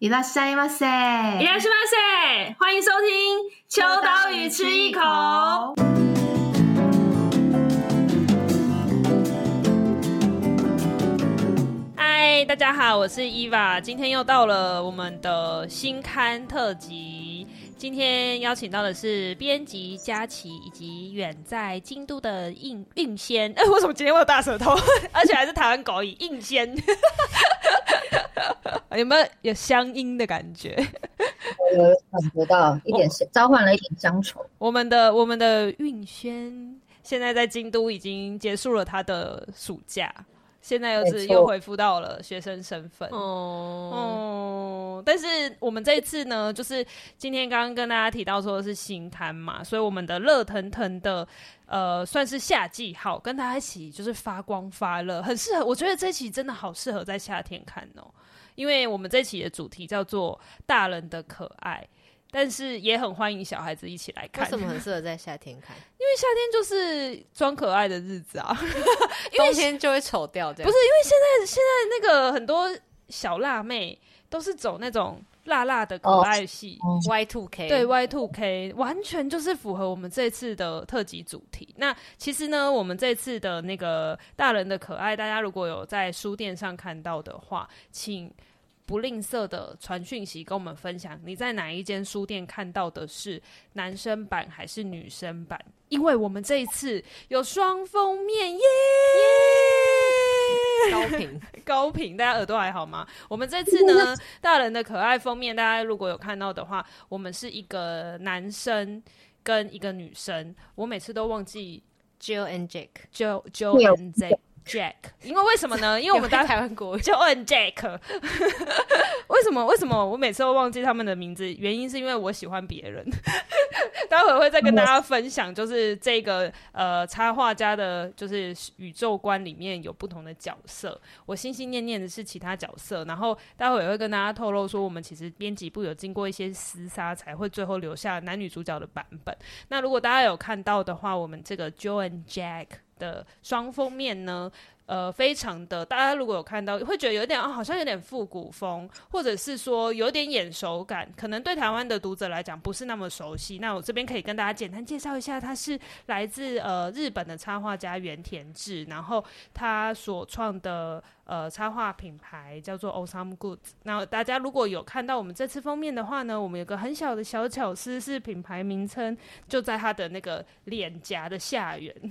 いらっしゃいませ，いらっしゃいませ，欢迎收听《秋刀鱼吃一口》。嗨，大家好，我是 Eva，今天又到了我们的新刊特辑。 今天邀请到的是编辑佳琪，以及远在京都的应应仙。哎、欸，为什么今天我有大舌头？而且还是台湾狗语应仙，有没有有乡音的感觉？有感觉到一点召唤了一点乡愁。我们的我们的运轩现在在京都已经结束了他的暑假。现在又是又恢复到了学生身份哦哦，但是我们这一次呢，就是今天刚刚跟大家提到说的是新刊嘛，所以我们的热腾腾的呃算是夏季好，跟大家一起就是发光发热，很适合。我觉得这期真的好适合在夏天看哦，因为我们这期的主题叫做大人的可爱。但是也很欢迎小孩子一起来看。为什么很适合在夏天看？因为夏天就是装可爱的日子啊，因为冬天就会丑掉。这样不是因为现在现在那个很多小辣妹都是走那种辣辣的可爱系，Y two K 对 Y two K 完全就是符合我们这次的特辑主题。那其实呢，我们这次的那个大人的可爱，大家如果有在书店上看到的话，请。不吝啬的传讯息跟我们分享，你在哪一间书店看到的是男生版还是女生版？因为我们这一次有双封面耶耶，高频 高频，大家耳朵还好吗？我们这次呢，大人的可爱封面，大家如果有看到的话，我们是一个男生跟一个女生，我每次都忘记 Jill and Jack，Jill Jill and Jack。Jack，因为为什么呢？因为我们大台湾国就问 Jack，为什么？为什么我每次都忘记他们的名字？原因是因为我喜欢别人。待会儿会再跟大家分享，就是这个呃插画家的，就是宇宙观里面有不同的角色。我心心念念的是其他角色，然后待会也会跟大家透露说，我们其实编辑部有经过一些厮杀，才会最后留下男女主角的版本。那如果大家有看到的话，我们这个 and Jack。的双封面呢，呃，非常的，大家如果有看到，会觉得有点啊，好像有点复古风，或者是说有点眼熟感，可能对台湾的读者来讲不是那么熟悉。那我这边可以跟大家简单介绍一下，他是来自呃日本的插画家原田智，然后他所创的呃插画品牌叫做 Awesome Goods。那大家如果有看到我们这次封面的话呢，我们有个很小的小巧思，是品牌名称就在他的那个脸颊的下缘。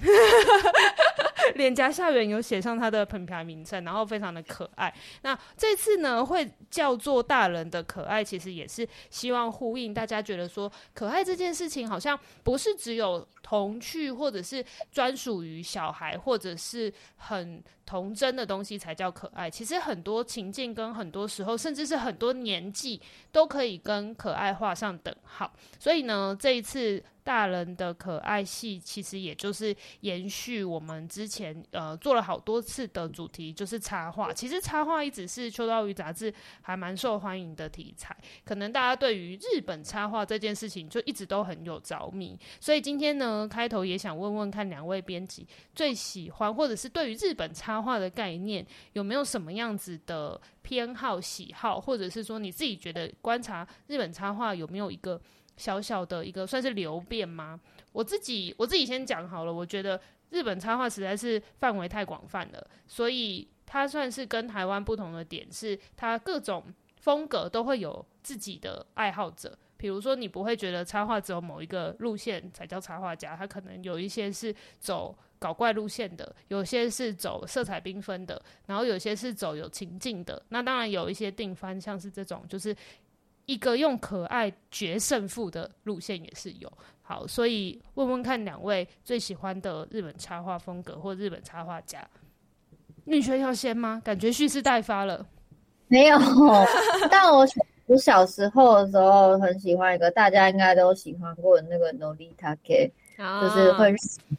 脸颊下缘有写上他的品牌名称，然后非常的可爱。那这次呢，会叫做大人的可爱，其实也是希望呼应大家觉得说，可爱这件事情好像不是只有童趣，或者是专属于小孩，或者是很童真的东西才叫可爱。其实很多情境跟很多时候，甚至是很多年纪，都可以跟可爱画上等号。所以呢，这一次。大人的可爱系其实也就是延续我们之前呃做了好多次的主题，就是插画。其实插画一直是秋刀鱼杂志还蛮受欢迎的题材，可能大家对于日本插画这件事情就一直都很有着迷。所以今天呢，开头也想问问看两位编辑最喜欢或者是对于日本插画的概念有没有什么样子的偏好喜好，或者是说你自己觉得观察日本插画有没有一个。小小的一个算是流变吗？我自己我自己先讲好了。我觉得日本插画实在是范围太广泛了，所以它算是跟台湾不同的点是，它各种风格都会有自己的爱好者。比如说，你不会觉得插画只有某一个路线才叫插画家，他可能有一些是走搞怪路线的，有些是走色彩缤纷的，然后有些是走有情境的。那当然有一些定番，像是这种就是。一个用可爱决胜负的路线也是有。好，所以问问看两位最喜欢的日本插画风格或日本插画家，宁轩要先吗？感觉蓄势待发了。没有，但我我小时候的时候很喜欢一个大家应该都喜欢过的那个 Nolita K。啊、就是会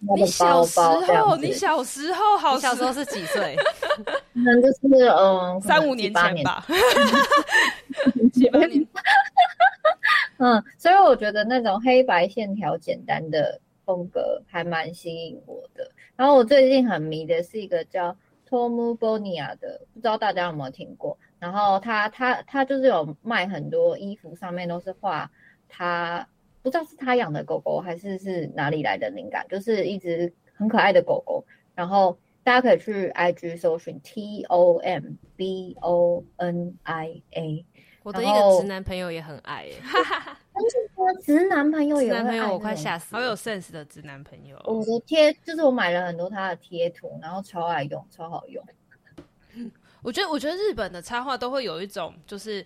包包，你小时候，你小时候好，小时候是几岁？可能就是嗯，三五年前吧，七八年。嗯，所以我觉得那种黑白线条简单的风格还蛮吸引我的。然后我最近很迷的是一个叫 Tom Bonia 的，不知道大家有没有听过？然后他他他就是有卖很多衣服，上面都是画他不知道是他养的狗狗还是是哪里来的灵感，就是一只很可爱的狗狗。然后大家可以去 IG 搜寻 T O M B O N I A。我的一个直男朋友也很爱耶，哈哈哈。直男朋友也男朋友我快吓死，好有 sense 的直男朋友。我的贴就是我买了很多他的贴图，然后超爱用，超好用。我觉得，我觉得日本的插画都会有一种就是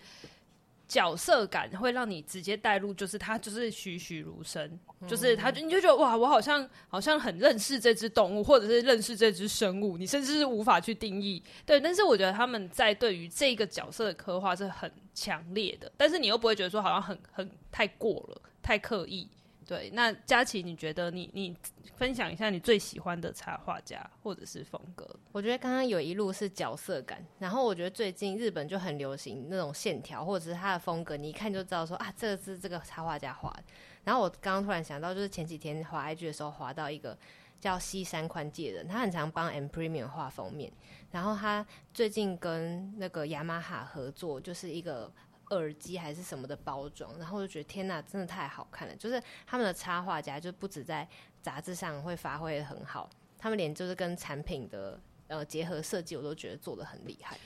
角色感，会让你直接带入，就是他就是栩栩如生，就是他，你就觉得哇，我好像好像很认识这只动物，或者是认识这只生物，你甚至是无法去定义。对，但是我觉得他们在对于这个角色的刻画是很强烈的，但是你又不会觉得说好像很很太过了，太刻意。对，那佳琪，你觉得你你分享一下你最喜欢的插画家或者是风格？我觉得刚刚有一路是角色感，然后我觉得最近日本就很流行那种线条或者是他的风格，你一看就知道说啊，这个是这个插画家画的。然后我刚刚突然想到，就是前几天滑 IG 的时候滑到一个叫西山宽介的人，他很常帮 M Premium 画封面，然后他最近跟那个雅马哈合作，就是一个。耳机还是什么的包装，然后我就觉得天哪，真的太好看了！就是他们的插画家，就不止在杂志上会发挥的很好，他们连就是跟产品的呃结合设计，我都觉得做的很厉害。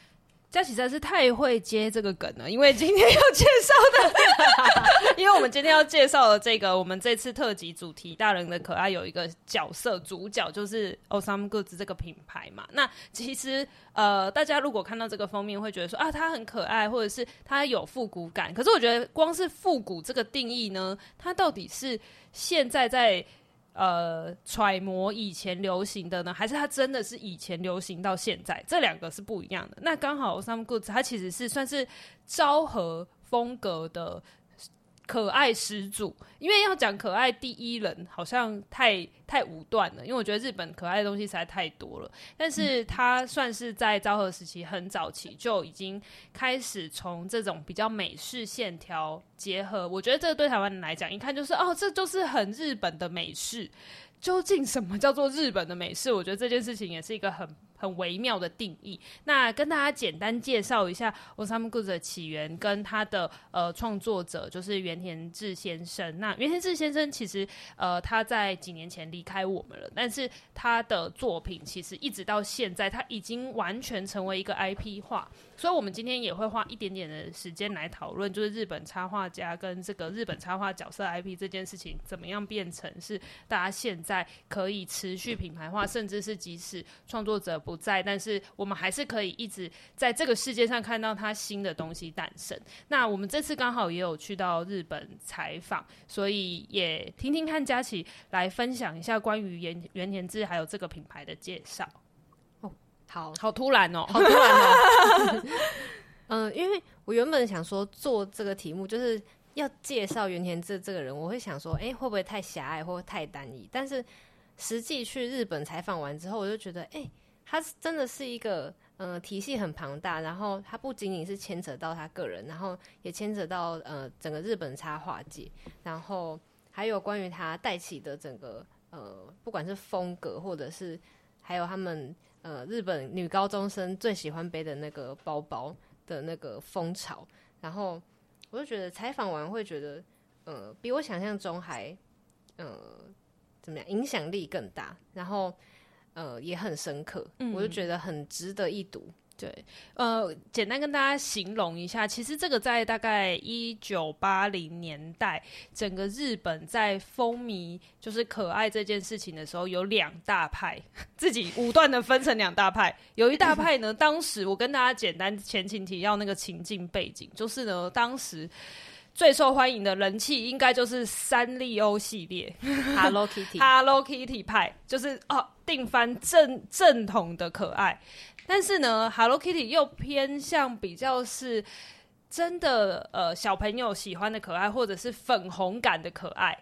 佳琪实在是太会接这个梗了，因为今天要介绍的，因为我们今天要介绍的这个，我们这次特辑主题“大人的可爱”有一个角色主角，就是 Awesome Goods 这个品牌嘛。那其实呃，大家如果看到这个封面，会觉得说啊，它很可爱，或者是它有复古感。可是我觉得，光是复古这个定义呢，它到底是现在在。呃，揣摩以前流行的呢，还是它真的是以前流行到现在？这两个是不一样的。那刚好 some Goods 它其实是算是昭和风格的。可爱始祖，因为要讲可爱第一人，好像太太武断了。因为我觉得日本可爱的东西实在太多了，但是他算是在昭和时期很早期就已经开始从这种比较美式线条结合。我觉得这个对台湾人来讲，一看就是哦，这就是很日本的美式。究竟什么叫做日本的美式？我觉得这件事情也是一个很。很微妙的定义。那跟大家简单介绍一下 Awesome Goods 的起源跟他的呃创作者，就是原田智先生。那原田智先生其实呃他在几年前离开我们了，但是他的作品其实一直到现在，他已经完全成为一个 IP 化。所以，我们今天也会花一点点的时间来讨论，就是日本插画家跟这个日本插画角色 IP 这件事情，怎么样变成是大家现在可以持续品牌化，甚至是即使创作者不在，但是我们还是可以一直在这个世界上看到他新的东西诞生。那我们这次刚好也有去到日本采访，所以也听听看佳琪来分享一下关于原原田智还有这个品牌的介绍。哦好好突然哦，好突然哦。嗯，因为我原本想说做这个题目就是要介绍原田智这个人，我会想说，哎、欸，会不会太狭隘或太单一？但是实际去日本采访完之后，我就觉得，哎、欸，他真的是一个，呃，体系很庞大，然后他不仅仅是牵扯到他个人，然后也牵扯到呃整个日本插画界，然后还有关于他带起的整个呃，不管是风格或者是还有他们。呃，日本女高中生最喜欢背的那个包包的那个风潮，然后我就觉得采访完会觉得，呃，比我想象中还，呃，怎么样，影响力更大，然后呃也很深刻，嗯，我就觉得很值得一读。对，呃，简单跟大家形容一下，其实这个在大概一九八零年代，整个日本在风靡就是可爱这件事情的时候，有两大派，自己武断的分成两大派。有一大派呢，当时我跟大家简单前情提要那个情境背景，就是呢，当时最受欢迎的人气应该就是三丽鸥系列，Hello Kitty，Hello Kitty 派，就是哦，定番正正统的可爱。但是呢，Hello Kitty 又偏向比较是真的呃小朋友喜欢的可爱，或者是粉红感的可爱。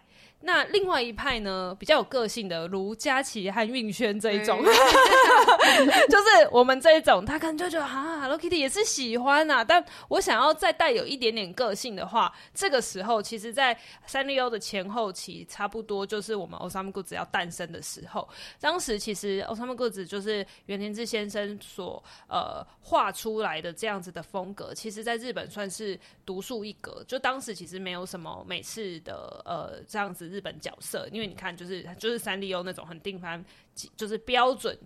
那另外一派呢，比较有个性的，如佳琪和运轩这一种，嗯、就是我们这一种，他可能就觉得啊，Hello Kitty 也是喜欢啊，但我想要再带有一点点个性的话，这个时候，其实，在三丽鸥的前后期，差不多就是我们 Osamu Goods 要诞生的时候。当时其实 Osamu Goods 就是袁天志先生所呃画出来的这样子的风格，其实在日本算是独树一格。就当时其实没有什么美式的呃这样子。日本角色，因为你看，就是就是三丽鸥那种很定番，就是标准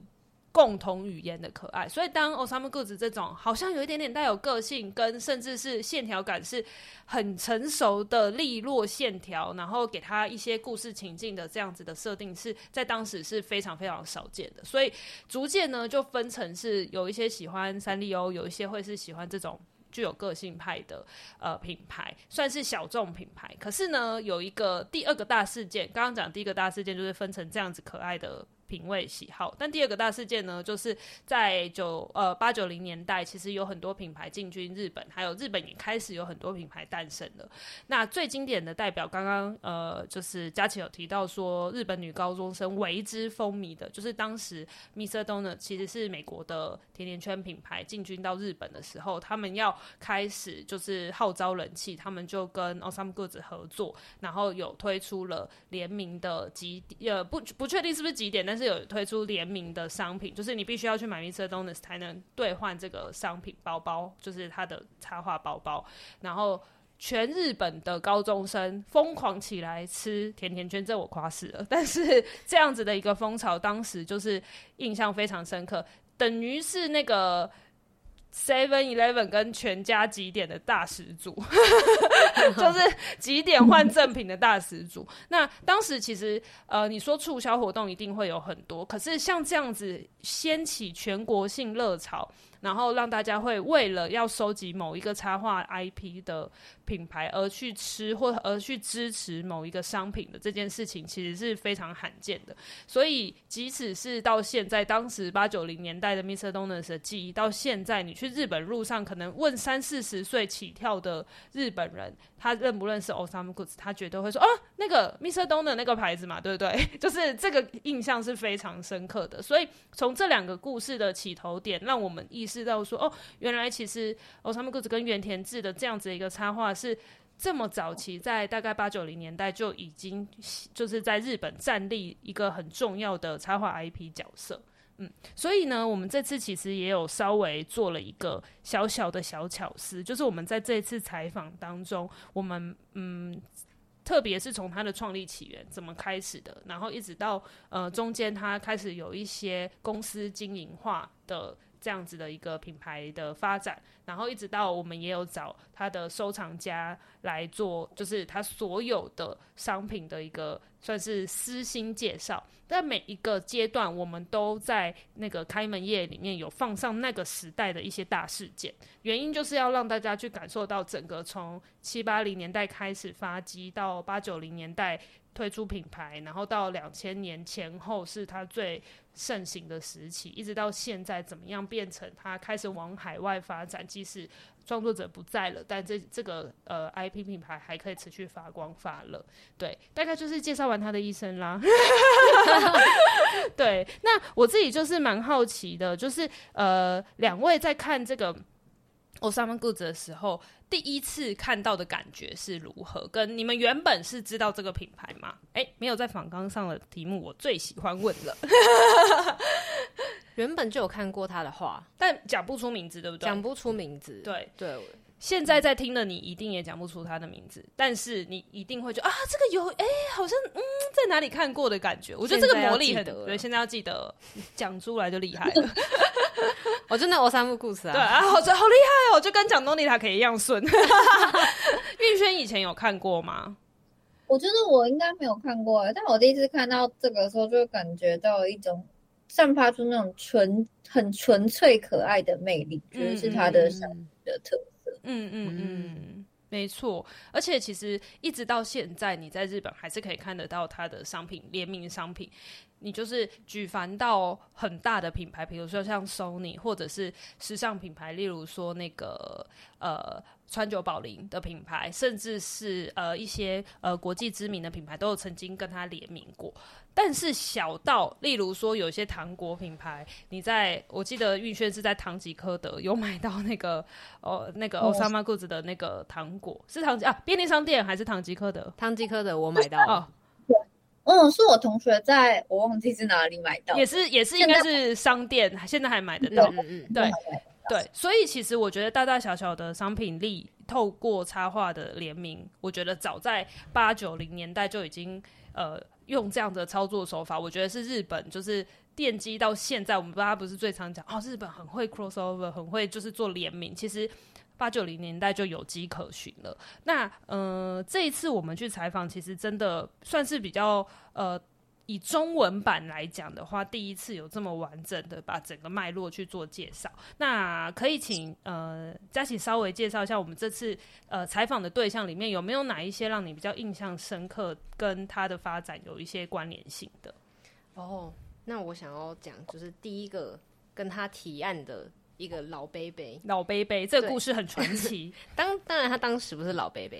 共同语言的可爱。所以当 Osamu Goods 这种好像有一点点带有个性，跟甚至是线条感是很成熟的利落线条，然后给他一些故事情境的这样子的设定，是在当时是非常非常少见的。所以逐渐呢，就分成是有一些喜欢三丽鸥，有一些会是喜欢这种。具有个性派的呃品牌，算是小众品牌。可是呢，有一个第二个大事件，刚刚讲第一个大事件就是分成这样子可爱的。品味喜好，但第二个大事件呢，就是在九呃八九零年代，其实有很多品牌进军日本，还有日本也开始有很多品牌诞生了。那最经典的代表，刚刚呃就是佳琪有提到说，日本女高中生为之风靡的，就是当时 Mr. Donut 其实是美国的甜甜圈品牌进军到日本的时候，他们要开始就是号召人气，他们就跟 Awesome Goods 合作，然后有推出了联名的几呃不不确定是不是几点，但是。是有推出联名的商品，就是你必须要去买 Mr. Donuts 才能兑换这个商品包包，就是它的插画包包。然后全日本的高中生疯狂起来吃甜甜圈，这我夸死了。但是这样子的一个风潮，当时就是印象非常深刻，等于是那个。Seven Eleven 跟全家几点的大始祖，就是几点换赠品的大始祖。那当时其实呃，你说促销活动一定会有很多，可是像这样子掀起全国性热潮。然后让大家会为了要收集某一个插画 IP 的品牌而去吃或而去支持某一个商品的这件事情，其实是非常罕见的。所以，即使是到现在，当时八九零年代的 Mr. Donuts 的记忆，到现在你去日本路上，可能问三四十岁起跳的日本人，他认不认识 Osamu Goods，他绝对会说：“哦，那个 Mr. Donuts 那个牌子嘛，对不对？” 就是这个印象是非常深刻的。所以，从这两个故事的起头点，让我们意。识到说哦，原来其实 Osamu Goods 跟原田智的这样子一个插画是这么早期，在大概八九零年代就已经就是在日本站立一个很重要的插画 IP 角色。嗯，所以呢，我们这次其实也有稍微做了一个小小的小巧思，就是我们在这次采访当中，我们嗯，特别是从它的创立起源怎么开始的，然后一直到呃中间它开始有一些公司经营化的。这样子的一个品牌的发展，然后一直到我们也有找他的收藏家来做，就是他所有的商品的一个算是私心介绍。在每一个阶段，我们都在那个开门夜里面有放上那个时代的一些大事件，原因就是要让大家去感受到整个从七八零年代开始发迹到八九零年代。推出品牌，然后到两千年前后是它最盛行的时期，一直到现在怎么样变成它开始往海外发展，即使创作者不在了，但这这个呃 IP 品牌还可以持续发光发热。对，大概就是介绍完他的一生啦。对，那我自己就是蛮好奇的，就是呃两位在看这个 Osama Goods 的时候。第一次看到的感觉是如何？跟你们原本是知道这个品牌吗？哎、欸，没有在访纲上的题目，我最喜欢问了。原本就有看过他的画，但讲不出名字，对不对？讲不出名字。对对，现在在听的你一定也讲不出他的名字，但是你一定会觉得啊，这个有哎、欸，好像嗯，在哪里看过的感觉。我觉得这个魔力很，对，现在要记得，讲出来就厉害了。我真的 Osamu Goods 啊，对啊，好好厉害哦，就跟讲东尼塔可以一样顺。运轩以前有看过吗？我觉得我应该没有看过，但我第一次看到这个时候，就感觉到一种散发出那种纯、很纯粹、可爱的魅力，觉得是它的的特色。嗯嗯嗯，没错。而且其实一直到现在，你在日本还是可以看得到它的商品联名商品。你就是举凡到很大的品牌，比如说像 Sony，或者是时尚品牌，例如说那个呃川久保玲的品牌，甚至是呃一些呃国际知名的品牌，都有曾经跟他联名过。但是小到例如说有一些糖果品牌，你在我记得玉轩是在唐吉诃德有买到那个哦那个 Osama Goods 的那个糖果，是唐吉啊便利商店还是唐吉诃德？唐吉诃德我买到了。哦嗯，是我同学在我忘记是哪里买到，也是也是应该是商店，现在还买得到。嗯嗯，对对，所以其实我觉得大大小小的商品力，透过插画的联名，我觉得早在八九零年代就已经呃用这样的操作手法。我觉得是日本就是奠基到现在，我们大家不是最常讲哦，日本很会 crossover，很会就是做联名，其实。八九零年代就有迹可循了。那呃，这一次我们去采访，其实真的算是比较呃，以中文版来讲的话，第一次有这么完整的把整个脉络去做介绍。那可以请呃佳琪稍微介绍一下，我们这次呃采访的对象里面有没有哪一些让你比较印象深刻，跟他的发展有一些关联性的？哦，那我想要讲就是第一个跟他提案的。一个老伯伯，老伯伯，这个故事很传奇。当当然，他当时不是老伯伯，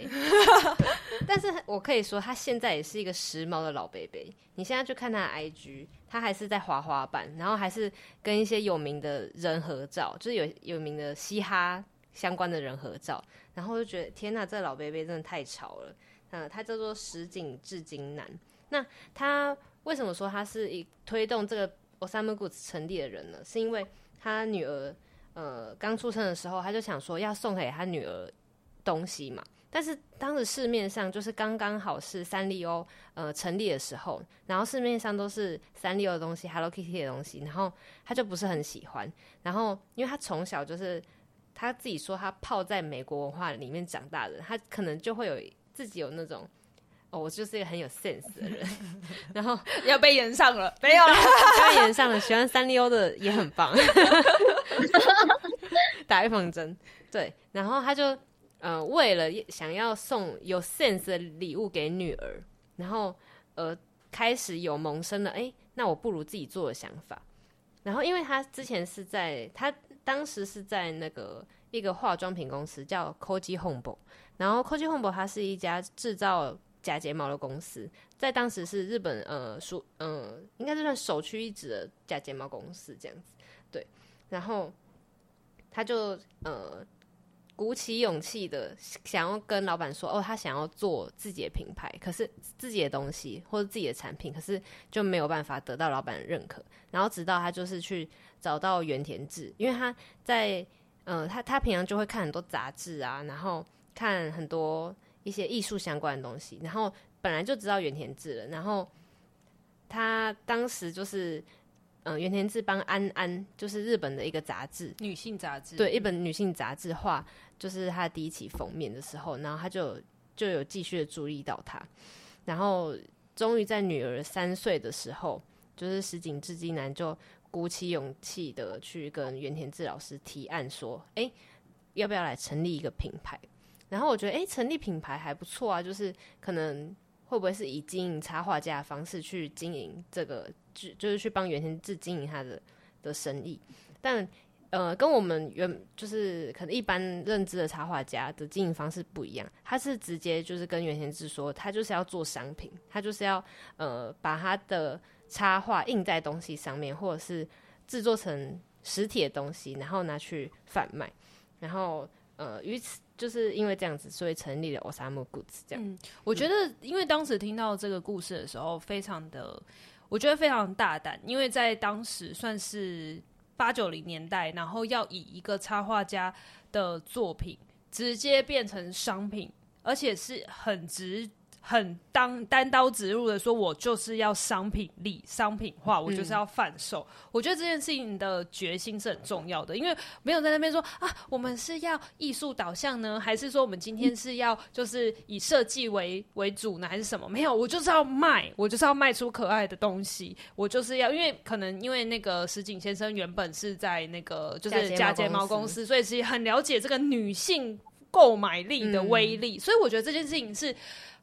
但是我可以说，他现在也是一个时髦的老伯伯。你现在去看他的 IG，他还是在滑滑板，然后还是跟一些有名的人合照，就是有有名的嘻哈相关的人合照，然后就觉得天哪，这个老伯伯真的太潮了。嗯，他叫做石井智金男。那他为什么说他是一推动这个 Osamu Goods 成立的人呢？是因为他女儿。呃，刚出生的时候，他就想说要送给他女儿东西嘛。但是当时市面上就是刚刚好是三丽鸥呃成立的时候，然后市面上都是三丽鸥的东西，Hello Kitty 的东西，然后他就不是很喜欢。然后因为他从小就是他自己说他泡在美国文化里面长大的，他可能就会有自己有那种哦，我就是一个很有 sense 的人，然后 要被延上了，没有了，被延上了。喜欢三丽鸥的也很棒。打预防针，对，然后他就呃为了想要送有 sense 的礼物给女儿，然后呃开始有萌生了，哎，那我不如自己做的想法。然后因为他之前是在他当时是在那个一个化妆品公司叫 Koji Hombo，然后 Koji Hombo 它是一家制造假睫毛的公司，在当时是日本呃属、呃、应该是算首屈一指的假睫毛公司这样子。对，然后他就呃鼓起勇气的想要跟老板说，哦，他想要做自己的品牌，可是自己的东西或者自己的产品，可是就没有办法得到老板的认可。然后直到他就是去找到原田智，因为他在呃他他平常就会看很多杂志啊，然后看很多一些艺术相关的东西，然后本来就知道原田智了，然后他当时就是。嗯，原田智帮安安，就是日本的一个杂志，女性杂志，对，一本女性杂志画，就是他第一期封面的时候，然后他就就有继续的注意到他，然后终于在女儿三岁的时候，就是石井智金男就鼓起勇气的去跟原田智老师提案说，哎、欸，要不要来成立一个品牌？然后我觉得，哎、成立品牌还不错啊，就是可能。会不会是以经营插画家的方式去经营这个，就就是去帮原田智经营他的的生意？但呃，跟我们原就是可能一般认知的插画家的经营方式不一样。他是直接就是跟原田智说，他就是要做商品，他就是要呃把他的插画印在东西上面，或者是制作成实体的东西，然后拿去贩卖，然后。呃，与此就是因为这样子，所以成立了 Osamu Goods 这样。我觉得，因为当时听到这个故事的时候，非常的，我觉得非常大胆，因为在当时算是八九零年代，然后要以一个插画家的作品直接变成商品，而且是很直。很当单刀直入的说，我就是要商品力、商品化，我就是要贩售。嗯。我觉得这件事情的决心是很重要的，因为没有在那边说啊，我们是要艺术导向呢，还是说我们今天是要就是以设计为为主呢，还是什么？没有，我就是要卖，我就是要卖出可爱的东西，我就是要，因为可能因为那个石井先生原本是在那个就是假睫毛公司，所以其实很了解这个女性购买力的威力，嗯，所以我觉得这件事情是。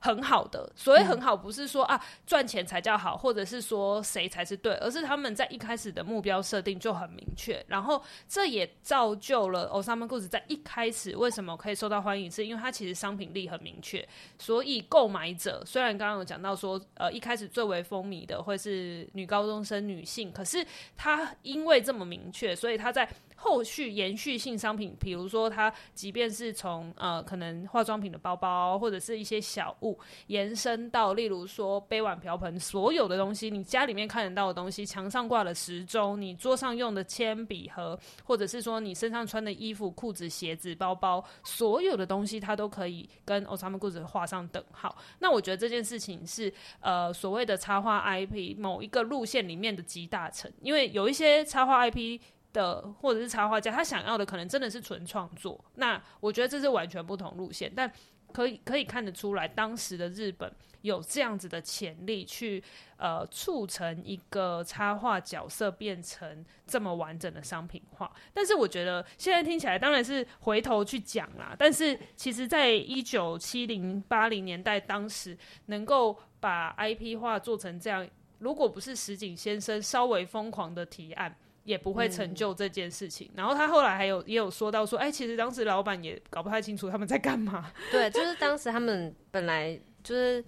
很好的。所谓很好，不是说啊赚钱才叫好，或者是说谁才是对，而是他们在一开始的目标设定就很明确。然后这也造就了 Osama Goods 在一开始为什么可以受到欢迎，是因为它其实商品力很明确，所以购买者虽然刚刚有讲到说，呃，一开始最为风靡的会是女高中生女性，可是它因为这么明确，所以它在。后续延续性商品，比如说它即便是从呃可能化妆品的包包或者是一些小物延伸到，例如说杯碗瓢盆，所有的东西，你家里面看得到的东西，墙上挂的时钟，你桌上用的铅笔盒，或者是说你身上穿的衣服、裤子、鞋子、包包，所有的东西它都可以跟 Osama Goods 画上等号。那我觉得这件事情是呃所谓的插画 IP 某一个路线里面的集大成，因为有一些插画 IP。的或者是插画家，他想要的可能真的是纯创作。那我觉得这是完全不同路线，但可以可以看得出来，当时的日本有这样子的潜力去呃促成一个插画角色变成这么完整的商品化。但是我觉得现在听起来当然是回头去讲啦。但是其实，在一九七零八零年代，当时能够把 IP 化做成这样，如果不是石井先生稍微疯狂的提案。也不会成就这件事情。嗯、然后他后来还有也有说到说，哎，其实当时老板也搞不太清楚他们在干嘛。对，就是当时他们本来就是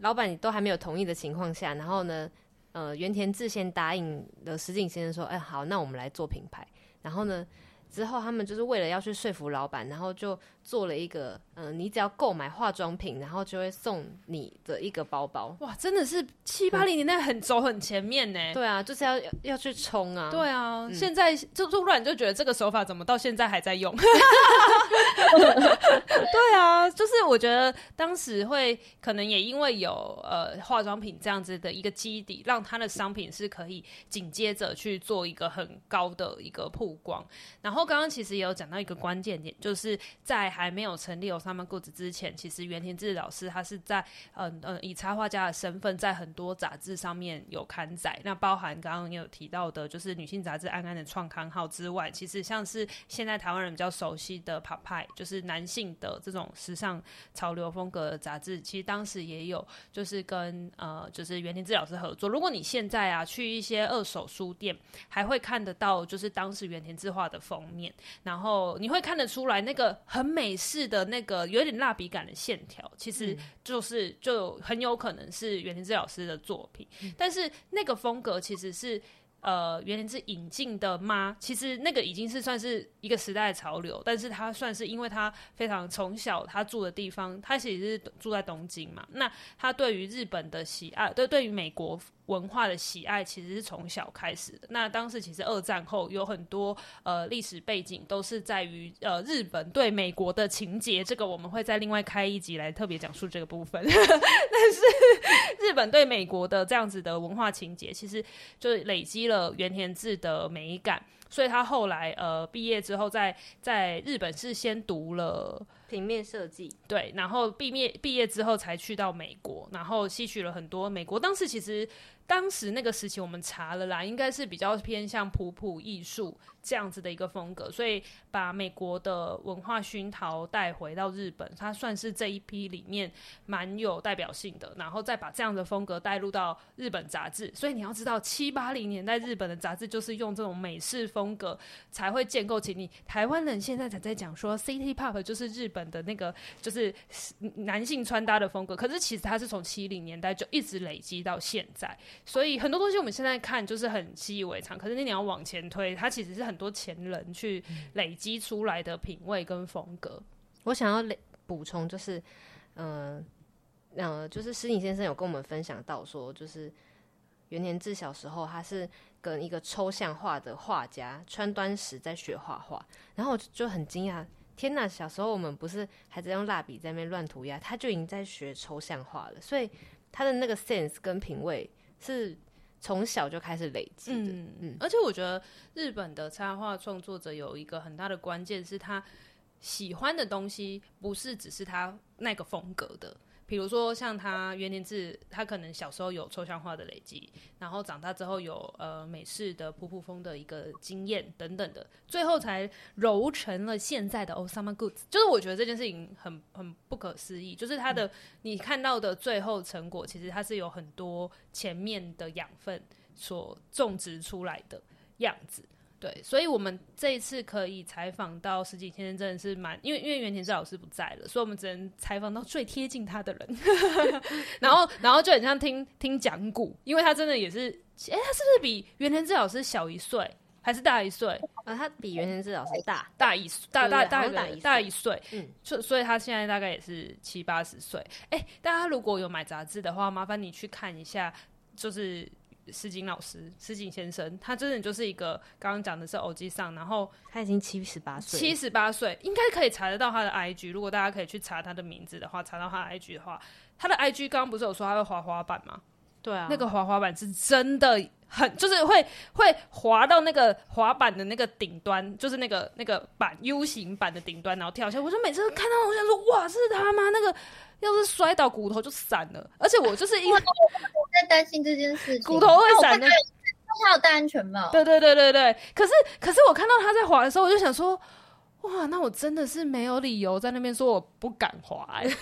老板都还没有同意的情况下，然后呢，呃，原田智先答应了石井先生说，哎，好，那我们来做品牌。然后呢，之后他们就是为了要去说服老板，然后就做了一个。嗯，你只要购买化妆品，然后就会送你的一个包包。哇，真的是七八零年代很走很前面呢。对啊，就是要要去冲啊。对啊，嗯、现在就突然就觉得这个手法怎么到现在还在用？对啊，就是我觉得当时会可能也因为有呃化妆品这样子的一个基底，让他的商品是可以紧接着去做一个很高的一个曝光。然后刚刚其实也有讲到一个关键点，就是在还没有成立有。他们故事之前，其实袁田志老师他是在嗯嗯、以插画家的身份，在很多杂志上面有刊载。那包含刚刚也有提到的，就是女性杂志《安安》的创刊号之外，其实像是现在台湾人比较熟悉的《POPEYE》，就是男性的这种时尚潮流风格的杂志，其实当时也有就是跟呃就是袁田志老师合作。如果你现在啊去一些二手书店，还会看得到就是当时袁田志画的封面，然后你会看得出来那个很美式的那个。呃，有点蜡笔感的线条，其实就是就很有可能是袁林志老师的作品，嗯、但是那个风格其实是呃原田智引进的吗？其实那个已经是算是一个时代的潮流，但是他算是因为他非常从小他住的地方，他其实是住在东京嘛，那他对于日本的喜爱，对对于美国。文化的喜爱其实是从小开始的。那当时其实二战后有很多呃历史背景都是在于呃日本对美国的情节，这个我们会再另外开一集来特别讲述这个部分。但是日本对美国的这样子的文化情节，其实就累积了原田智的美感。所以他后来呃毕业之后在，在在日本是先读了平面设计，对，然后毕业毕业之后才去到美国，然后吸取了很多美国当时其实。当时那个时期，我们查了啦，应该是比较偏向普普艺术这样子的一个风格，所以把美国的文化熏陶带回到日本，它算是这一批里面蛮有代表性的。然后再把这样的风格带入到日本杂志，所以你要知道，七八零年代日本的杂志就是用这种美式风格才会建构起你。台湾人现在才在讲说，City Pop 就是日本的那个就是男性穿搭的风格，可是其实它是从七零年代就一直累积到现在。所以很多东西我们现在看就是很习以为常，可是那你要往前推，它其实是很多前人去累积出来的品味跟风格。我想要补充就是，嗯、呃，呃，就是石井先生有跟我们分享到说，就是袁田志小时候他是跟一个抽象画的画家川端实在学画画，然后我就很惊讶，天呐！小时候我们不是还在用蜡笔在那边乱涂鸦，他就已经在学抽象画了，所以他的那个 sense 跟品味。是从小就开始累积的，嗯嗯，而且我觉得日本的插画创作者有一个很大的关键，是他喜欢的东西不是只是他那个风格的。比如说像他原田智，他可能小时候有抽象画的累积，然后长大之后有呃美式的普普风的一个经验等等的，最后才揉成了现在的 Osama Goods。就是我觉得这件事情很很不可思议，就是他的、嗯、你看到的最后成果，其实它是有很多前面的养分所种植出来的样子。对，所以我们这一次可以采访到石井先生，真的是蛮，因为因为原田智老师不在了，所以我们只能采访到最贴近他的人，然后然后就很像听听讲古，因为他真的也是，哎，他是不是比原田智老师小一岁，还是大一岁？啊，他比袁田智老师大大一大大大大大一岁，嗯，所所以他现在大概也是七八十岁。哎，大家如果有买杂志的话，麻烦你去看一下，就是。石井老师，石井先生，他真的就是一个刚刚讲的是偶机上，然后他已经七十八岁，七十八岁应该可以查得到他的 IG。如果大家可以去查他的名字的话，查到他的 IG 的话，他的 IG 刚刚不是有说他会滑滑板吗？对啊，那个滑滑板是真的很，就是会会滑到那个滑板的那个顶端，就是那个那个板 U 型板的顶端，然后跳下来。我就每次看到，我想说，哇，是他吗？那个要是摔倒骨头就散了。而且我就是因为我在担心这件事情，骨头会散的。他有戴安全帽。对对对对对。可是可是我看到他在滑的时候，我就想说，哇，那我真的是没有理由在那边说我不敢滑，欸。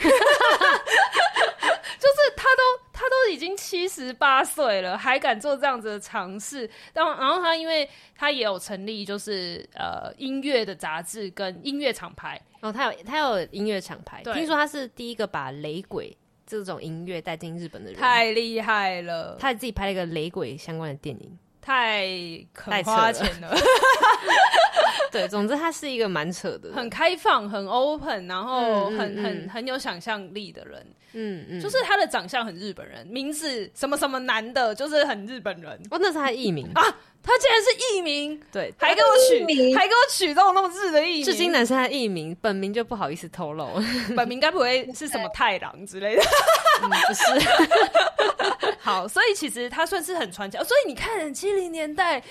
就是他都他都已经七十八岁了，还敢做这样子的尝试。然后然后他因为他也有成立就是呃音乐的杂志跟音乐厂牌哦，他有他有音乐厂牌。听说他是第一个把雷鬼这种音乐带进日本的人，太厉害了。他自己拍了一个雷鬼相关的电影，太可花钱了。对，总之他是一个蛮扯的，很开放、很 open，然后很、嗯嗯、很很有想象力的人。嗯嗯，就是他的长相很日本人，名字什么什么男的，就是很日本人。哦，那是他艺名啊，他竟然是艺名，对，还给我取名，还给我取这种那么日的艺名。至今男生他艺名，本名就不好意思透露，本名该不会是什么太郎之类的？嗯、不是。好，所以其实他算是很传奇。所以你看，七零年代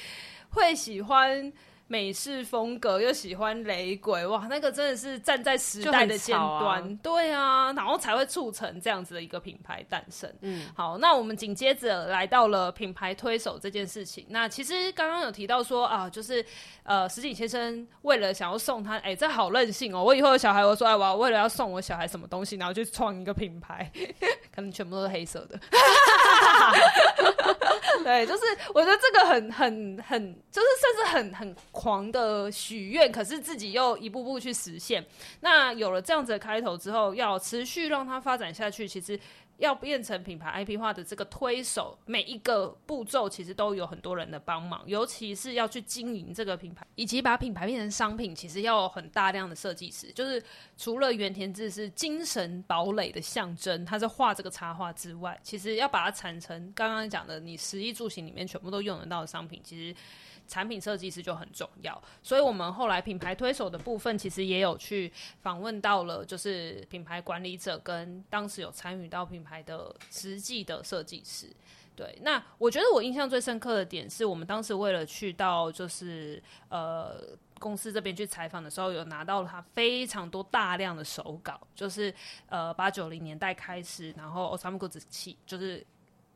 会喜欢。美式风格又喜欢雷鬼，哇，那个真的是站在时代的尖端，啊对啊，然后才会促成这样子的一个品牌诞生。嗯，好，那我们紧接着来到了品牌推手这件事情。那其实刚刚有提到说啊，就是呃，石井先生为了想要送他，哎、欸，这好任性哦！我以后有小孩，我说哎，我要为了要送我小孩什么东西，然后去创一个品牌，可能全部都是黑色的。对，就是我觉得这个很很很，就是甚至很很狂的许愿，可是自己又一步步去实现。那有了这样子的开头之后，要持续让它发展下去，其实。要变成品牌 IP 化的这个推手，每一个步骤其实都有很多人的帮忙，尤其是要去经营这个品牌，以及把品牌变成商品，其实要有很大量的设计师。就是除了原田智是精神堡垒的象征，他在画这个插画之外，其实要把它产成刚刚讲的你食衣住行里面全部都用得到的商品，其实。产品设计师就很重要，所以我们后来品牌推手的部分，其实也有去访问到了，就是品牌管理者跟当时有参与到品牌的实际的设计师。对，那我觉得我印象最深刻的点是我们当时为了去到就是呃公司这边去采访的时候，有拿到了他非常多大量的手稿，就是呃八九零年代开始，然后 Osamu Goods 起就是。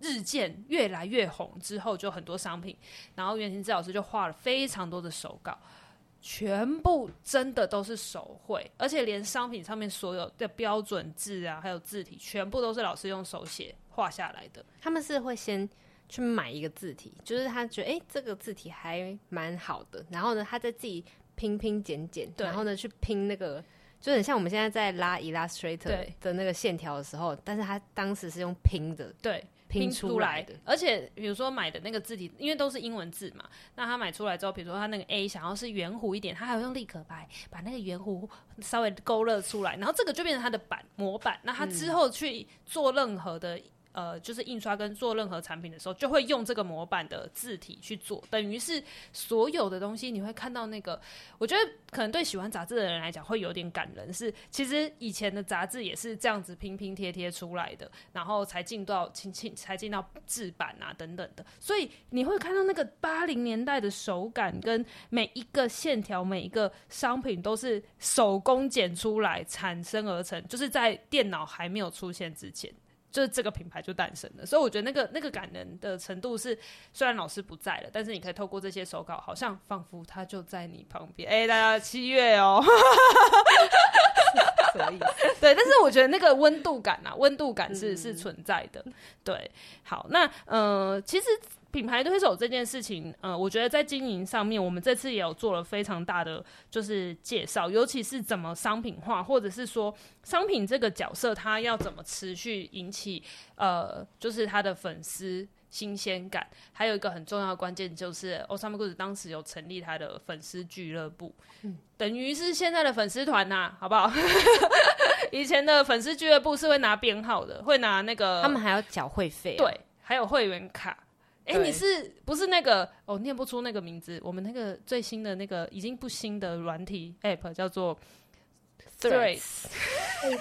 日渐越来越红之后，就很多商品，然后袁行志老师就画了非常多的手稿，全部真的都是手绘，而且连商品上面所有的标准字啊，还有字体，全部都是老师用手写画下来的。他们是会先去买一个字体，就是他觉得哎、欸，这个字体还蛮好的，然后呢，他再自己拼拼剪剪，然后呢去拼那个，就很像我们现在在拉 Illustrator 的那个线条的时候，但是他当时是用拼的，对。拼出来的，而且比如说买的那个字体，因为都是英文字嘛，那他买出来之后，比如说他那个 A 想要是圆弧一点，他还会用立可白把那个圆弧稍微勾勒出来，然后这个就变成他的版模板。那他之后去做任何的呃，就是印刷跟做任何产品的时候，就会用这个模板的字体去做，等于是所有的东西你会看到那个。我觉得可能对喜欢杂志的人来讲会有点感人，是其实以前的杂志也是这样子拼拼贴贴出来的，然后才进到才进到制版啊等等的，所以你会看到那个八零年代的手感跟每一个线条，每一个商品都是手工剪出来产生而成，就是在电脑还没有出现之前。就是这个品牌就诞生了，所以我觉得那个那个感人的程度是，虽然老师不在了，但是你可以透过这些手稿，好像仿佛他就在你旁边。哎、欸，大家七月哦，可以，对，但是我觉得那个温度感啊，温度感是、嗯、是存在的。对，好，那呃，其实。品牌推手这件事情，呃，我觉得在经营上面，我们这次也有做了非常大的就是介绍，尤其是怎么商品化，或者是说商品这个角色它要怎么持续引起呃，就是他的粉丝新鲜感。还有一个很重要的关键就是，Osamu Goods 当时有成立他的粉丝俱乐部，嗯，等于是现在的粉丝团呐，好不好？以前的粉丝俱乐部是会拿编号的，会拿那个，他们还要缴会费，对，还有会员卡。哎、欸，你是不是那个？哦，念不出那个名字。我们那个最新的那个已经不新的软体 App 叫做 Threads。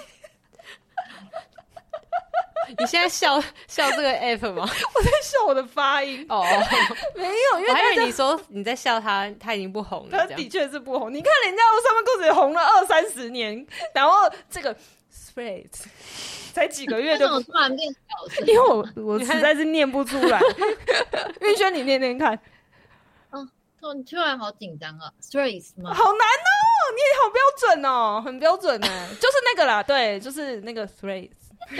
你现在笑笑这个 App 吗？我在笑我的发音。哦，没有，因为你说你在笑他，他已经不红了。他的确是不红。你看人家上面裤子也红了二三十年，然后这个 Threads。才几个月就突然变小，因为我我实在是念不出来。运轩，你念念看。嗯，突突然好紧张啊，Threads 吗？好难哦，你也好标准哦，很标准呢。就是那个啦，对，就是那个 Threads。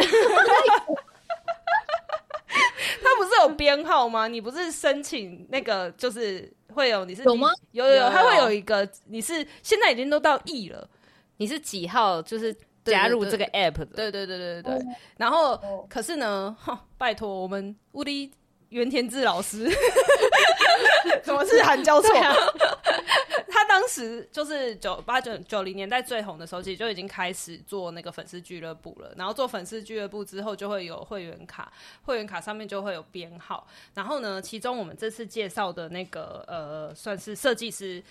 他不是有编号吗？你不是申请那个，就是会有你是有吗？有有有，他会有一个，你是现在已经都到 E 了，你是几号？就是。加入这个 app 的，对对对对对对。然后，可是呢，拜托我们物理原田智老师，怎么是韩交错？他当时就是九八九九零年代最红的时候，其实就已经开始做那个粉丝俱乐部了。然后做粉丝俱乐部之后，就会有会员卡，会员卡上面就会有编号。然后呢，其中我们这次介绍的那个呃，算是设计师。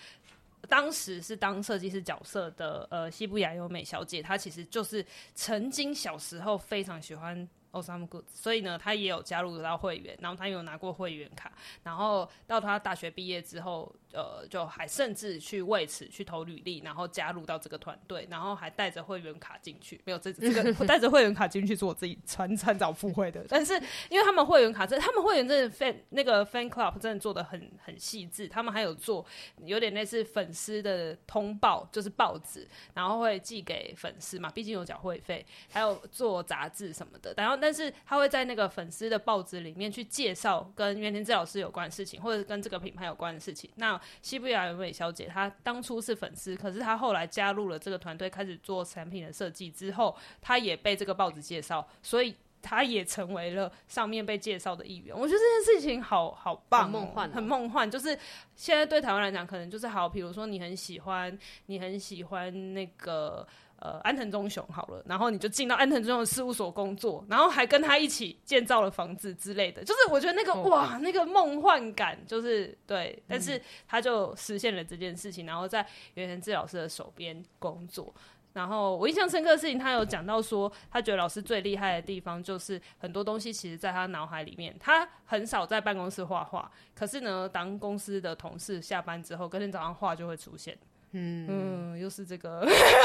当时是当设计师角色的呃西部雅优美小姐，她其实就是曾经小时候非常喜欢。Osamu Goods，所以呢，她也有加入到会员，然后她有拿过会员卡，然后到她大学毕业之后，呃，就还甚至去为此去投履历，然后加入到这个团队，然后还带着会员卡进去，没有这这个 带着会员卡进去是我自己参参找赴会的，但是因为他们会员卡，真他们会员真的 fan 那个 fan club 真的做的很很细致，他们还有做有点类似粉丝的通报，就是报纸，然后会寄给粉丝嘛，毕竟有缴会费，还有做杂志什么的，然后。但是他会在那个粉丝的报纸里面去介绍跟袁天志老师有关的事情，或者跟这个品牌有关的事情。那西布亚原美小姐她当初是粉丝，可是她后来加入了这个团队，开始做产品的设计之后，她也被这个报纸介绍，所以她也成为了上面被介绍的一员。我觉得这件事情好好棒，梦幻，很梦幻。就是现在对台湾来讲，可能就是好，比如说你很喜欢，你很喜欢那个。呃，安藤忠雄好了，然后你就进到安藤忠雄事务所工作，然后还跟他一起建造了房子之类的，就是我觉得那个、哦、哇，那个梦幻感就是对，但是他就实现了这件事情，然后在原田智老师的手边工作。然后我印象深刻的事情，他有讲到说，他觉得老师最厉害的地方就是很多东西其实在他脑海里面，他很少在办公室画画，可是呢，当公司的同事下班之后，隔天早上画就会出现。嗯。嗯，又是这个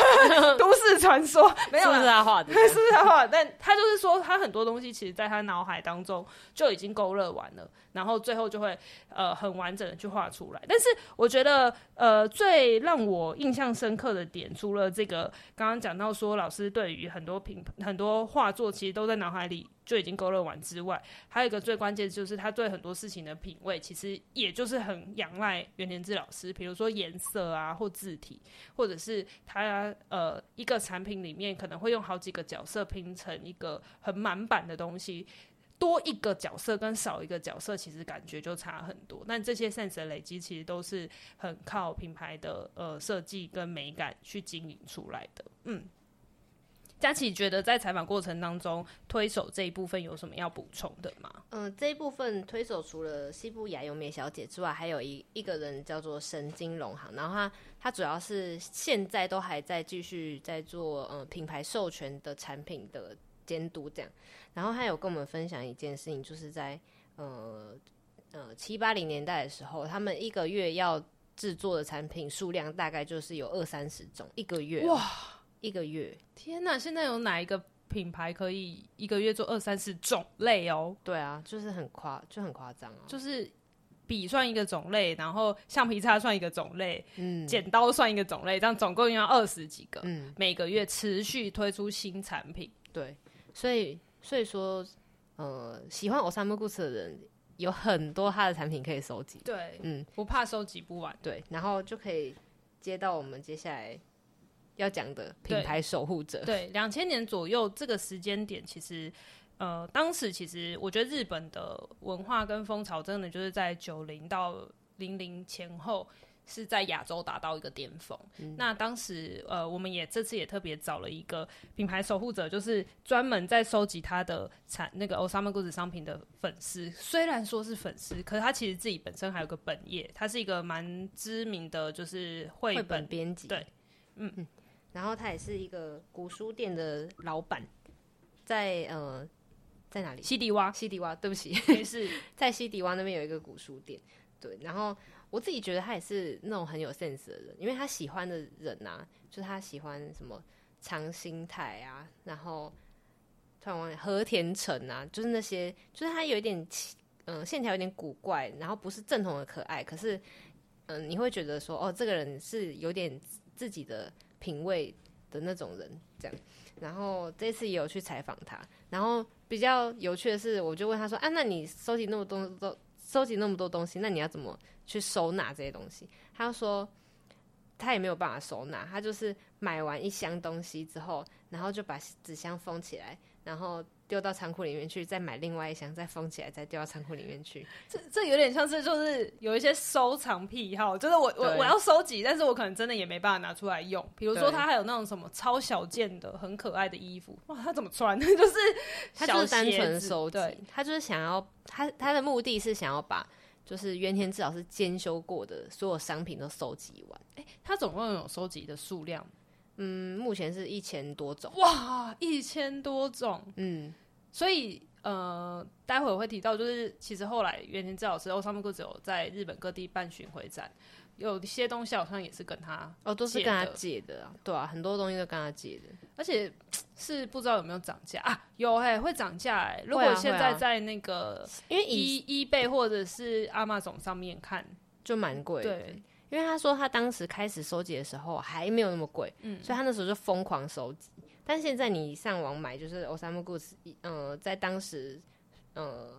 都市传说，没有 是，是他画的，是不是他画的？但他就是说，他很多东西其实在他脑海当中就已经勾勒完了，然后最后就会呃很完整的去画出来。但是我觉得呃最让我印象深刻的点，除了这个刚刚讲到说老师对于很多品很多画作其实都在脑海里。就已经勾勒完之外，还有一个最关键就是他对很多事情的品味，其实也就是很仰赖袁田志老师。比如说颜色啊，或字体，或者是他呃一个产品里面可能会用好几个角色拼成一个很满版的东西，多一个角色跟少一个角色，其实感觉就差很多。但这些 sense 的累积，其实都是很靠品牌的呃设计跟美感去经营出来的。嗯。佳琪觉得在采访过程当中，推手这一部分有什么要补充的吗？嗯、这一部分推手除了西部雅优美小姐之外，还有一一个人叫做神经农行，然后他他主要是现在都还在继续在做呃品牌授权的产品的监督这样，然后他有跟我们分享一件事情，就是在呃呃七八零年代的时候，他们一个月要制作的产品数量大概就是有二三十种一个月哇，一个月，天哪！现在有哪一个品牌可以一个月做二三十种类哦？对啊，就是很夸，就很夸张啊，就是笔算一个种类，然后橡皮擦算一个种类，嗯，剪刀算一个种类，这样总共要二十几个，嗯，每个月持续推出新产品，对，所以所以说，呃，喜欢 Osamu Goods 的人。有很多他的产品可以收集，对，嗯，不怕收集不完，对，然后就可以接到我们接下来要讲的品牌守护者，对，两千年左右这个时间点，其实，呃，当时其实我觉得日本的文化跟风潮真的就是在九零到零零前后。是在亚洲达到一个巅峰。嗯、那当时，呃，我们也这次也特别找了一个品牌守护者，就是专门在收集他的产那个 Osama Goods 商品的粉丝。虽然说是粉丝，可是他其实自己本身还有个本业，他是一个蛮知名的就是绘本编辑。对，嗯嗯。然后他也是一个古书店的老板，在呃在哪里？西迪洼，西迪洼。对不起，是 在西迪洼那边有一个古书店。对，然后。我自己觉得他也是那种很有 sense 的人，因为他喜欢的人呐、啊，就是他喜欢什么长兴泰啊，然后突然忘和田城啊，就是那些，就是他有一点嗯线条有点古怪，然后不是正统的可爱，可是嗯、你会觉得说哦这个人是有点自己的品味的那种人这样。然后这次也有去采访他，然后比较有趣的是，我就问他说啊，那你收集那么多都收集那么多东西，那你要怎么？去收纳这些东西，他说他也没有办法收纳，他就是买完一箱东西之后，然后就把纸箱封起来，然后丢到仓库里面去，再买另外一箱，再封起来，再丢到仓库里面去。这这有点像是就是有一些收藏癖好，就是我我我要收集，但是我可能真的也没办法拿出来用。比如说他还有那种什么超小件的、很可爱的衣服，哇，他怎么穿？就是他就是单纯收集，他就是想要他他的目的是想要把。就是原田至少是监修过的所有商品都收集完。哎、欸，他总共有收集的数量，嗯，目前是一千多种。哇，一千多种，嗯，所以呃，待会儿会提到，就是其实后来原田至老师欧尚木哥只有在日本各地办巡回展。有一些东西好像也是跟他哦，都是跟他借的啊，对啊，很多东西都跟他借的，而且是不知道有没有涨价啊？有哎、欸，会涨价哎。如果现在在那个，因为 E eBay 或者是 Amazon 上面看，就蛮贵。对，因为他说他当时开始收集的时候还没有那么贵，嗯，所以他那时候就疯狂收集。但现在你上网买，就是 Osamu Goods，呃，在当时呃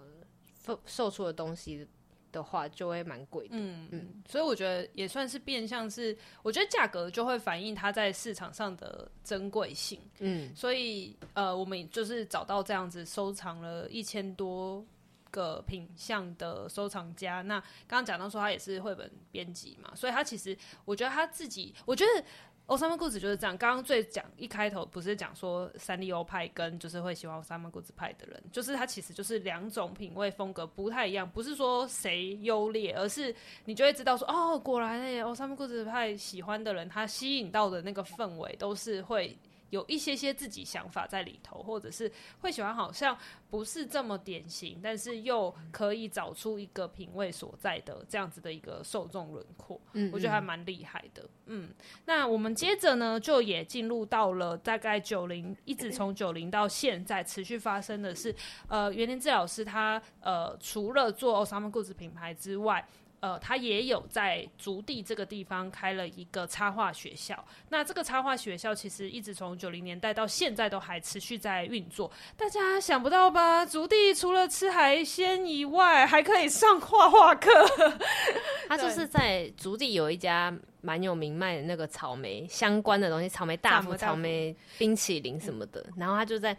售售出的东西。的话就会蛮贵的，嗯嗯，所以我觉得也算是变相是，我觉得价格就会反映它在市场上的珍贵性，嗯，所以呃，我们就是找到这样子收藏了一千多个品相的收藏家。那刚刚讲到说他也是绘本编辑嘛，所以他其实我觉得他自己，我觉得。Osamu Goods 就是这样。刚刚最讲一开头不是讲说三丽鸥派跟就是会喜欢 Osamu Goods 派的人，就是他其实就是两种品味风格不太一样，不是说谁优劣，而是你就会知道说哦，果然哎，Osamu Goods 派喜欢的人，他吸引到的那个氛围都是会。有一些些自己想法在里头，或者是会喜欢，好像不是这么典型，但是又可以找出一个品味所在的这样子的一个受众轮廓，嗯，我觉得还蛮厉害的，嗯。那我们接着呢，就也进入到了大概九零，一直从九零到现在持续发生的是，呃，袁林志老师他呃除了做 Osama Goods 品牌之外。呃，他也有在竹地这个地方开了一个插画学校。那这个插画学校其实一直从九零年代到现在都还持续在运作。大家想不到吧？竹地除了吃海鲜以外，还可以上画画课。他就是在竹地有一家蛮有名卖的那个草莓相关的东西，草莓大福、草莓冰淇淋什么的。然后他就在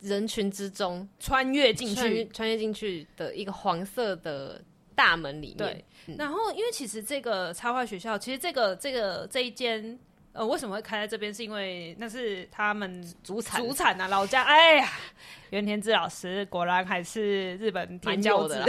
人群之中穿越进去，穿越进去的一个黄色的。大门里面，对。然后，因为其实这个插画学校，其实这个这个这一间呃，为什么会开在这边？是因为那是他们祖产祖产啊，老家。哎呀，原田智老师果然还是日本天骄子，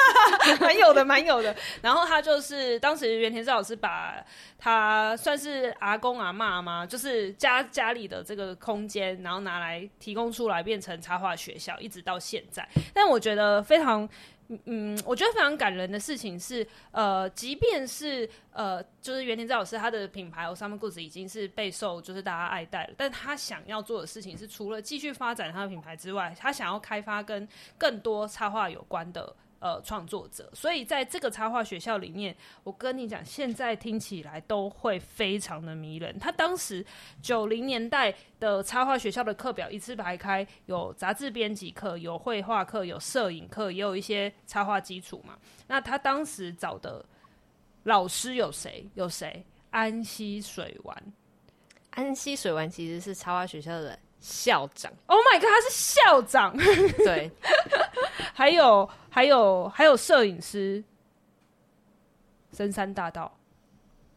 蛮有的，蛮有的。然后他就是当时原田智老师把他算是阿公阿妈嘛，就是家家里的这个空间，然后拿来提供出来，变成插画学校，一直到现在。但我觉得非常。嗯嗯，我觉得非常感人的事情是，呃，即便是呃，就是袁田智老师他的品牌 Osamu Goods 已经是备受就是大家爱戴了，但他想要做的事情是，除了继续发展他的品牌之外，他想要开发跟更多插画有关的。呃，创作者，所以在这个插画学校里面，我跟你讲，现在听起来都会非常的迷人。他当时九零年代的插画学校的课表一字排开，有杂志编辑课，有绘画课，有摄影课，也有一些插画基础嘛。那他当时找的老师有谁？有谁？安西水丸。安西水丸其实是插画学校的校长。Oh my god，他是校长。对。还有还有还有摄影师，深山大道，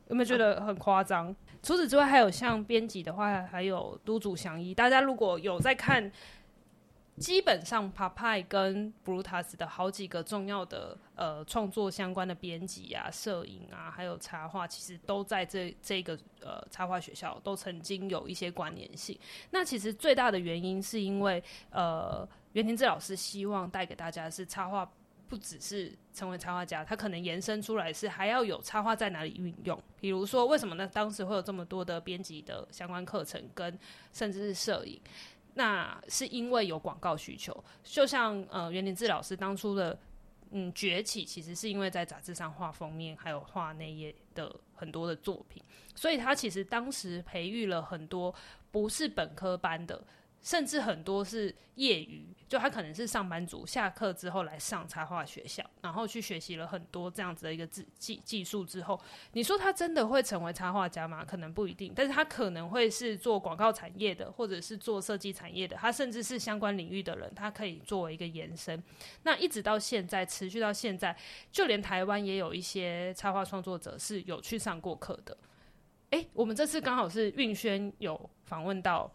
有没有觉得很夸张？除此之外，还有像编辑的话，还有都主祥一。大家如果有在看，基本上 Papai 跟 Brutus 的好几个重要的呃创作相关的编辑啊、摄影啊，还有插画，其实都在这这个呃插画学校都曾经有一些关联性。那其实最大的原因是因为呃。原田智老师希望带给大家是插画，不只是成为插画家，他可能延伸出来是还要有插画在哪里运用。比如说，为什么呢？当时会有这么多的编辑的相关课程，跟甚至是摄影，那是因为有广告需求。就像呃，袁林志老师当初的嗯崛起，其实是因为在杂志上画封面，还有画内页的很多的作品，所以他其实当时培育了很多不是本科班的。甚至很多是业余，就他可能是上班族，下课之后来上插画学校，然后去学习了很多这样子的一个技技技术之后，你说他真的会成为插画家吗？可能不一定，但是他可能会是做广告产业的，或者是做设计产业的，他甚至是相关领域的人，他可以作为一个延伸。那一直到现在，持续到现在，就连台湾也有一些插画创作者是有去上过课的。诶、我们这次刚好是运轩有访问到。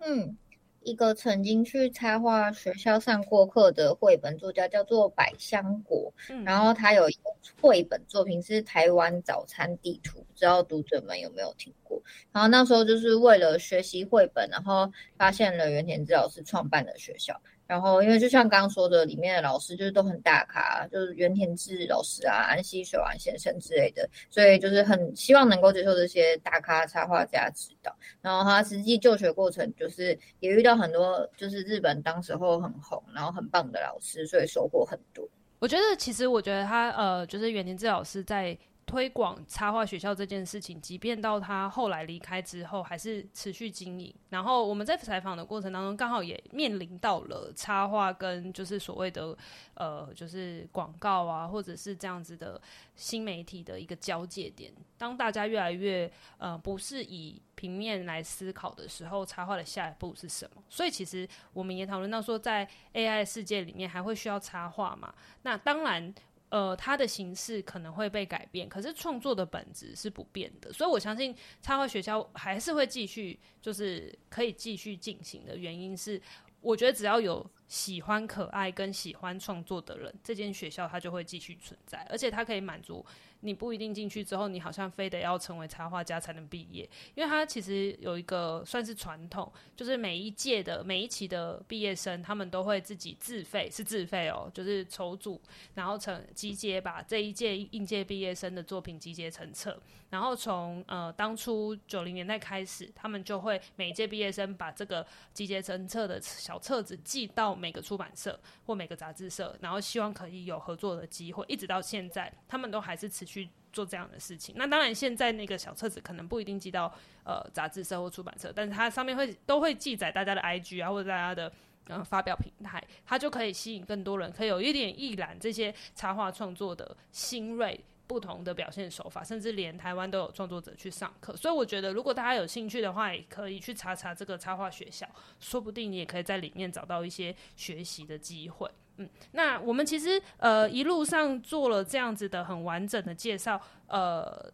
嗯，一个曾经去插画学校上过课的绘本作家叫做百香果，嗯、然后他有一个绘本作品是《台湾早餐地图》，不知道读者们有没有听过？然后那时候就是为了学习绘本，然后发现了原田智老师创办的学校。然后，因为就像刚刚说的，里面的老师就是都很大咖，就是原田智老师啊、安西水丸先生之类的，所以就是很希望能够接受这些大咖插画家指导。然后他实际就学过程，就是也遇到很多就是日本当时候很红，然后很棒的老师，所以收获很多。我觉得，其实我觉得他呃，就是原田智老师在。推广插画学校这件事情，即便到他后来离开之后，还是持续经营。然后我们在采访的过程当中，刚好也面临到了插画跟就是所谓的呃，就是广告啊，或者是这样子的新媒体的一个交界点。当大家越来越呃不是以平面来思考的时候，插画的下一步是什么？所以其实我们也讨论到说，在 AI 世界里面还会需要插画吗？那当然。呃，它的形式可能会被改变，可是创作的本质是不变的，所以我相信插画学校还是会继续，就是可以继续进行的原因是，我觉得只要有喜欢可爱跟喜欢创作的人，这间学校它就会继续存在，而且它可以满足。你不一定进去之后，你好像非得要成为插画家才能毕业，因为他其实有一个算是传统，就是每一届的每一期的毕业生，他们都会自己自费，是自费哦，就是筹组，然后成集结，把这一届应届毕业生的作品集结成册，然后从呃当初九零年代开始，他们就会每一届毕业生把这个集结成册的小册子寄到每个出版社或每个杂志社，然后希望可以有合作的机会，一直到现在，他们都还是持续。做这样的事情，那当然现在那个小册子可能不一定寄到呃杂志社或出版社，但是它上面会都会记载大家的 IG 啊或者大家的嗯、呃、发表平台，它就可以吸引更多人，可以有一点一览这些插画创作的新锐不同的表现手法，甚至连台湾都有创作者去上课，所以我觉得如果大家有兴趣的话，也可以去查查这个插画学校，说不定你也可以在里面找到一些学习的机会。嗯，那我们其实呃一路上做了这样子的很完整的介绍，呃，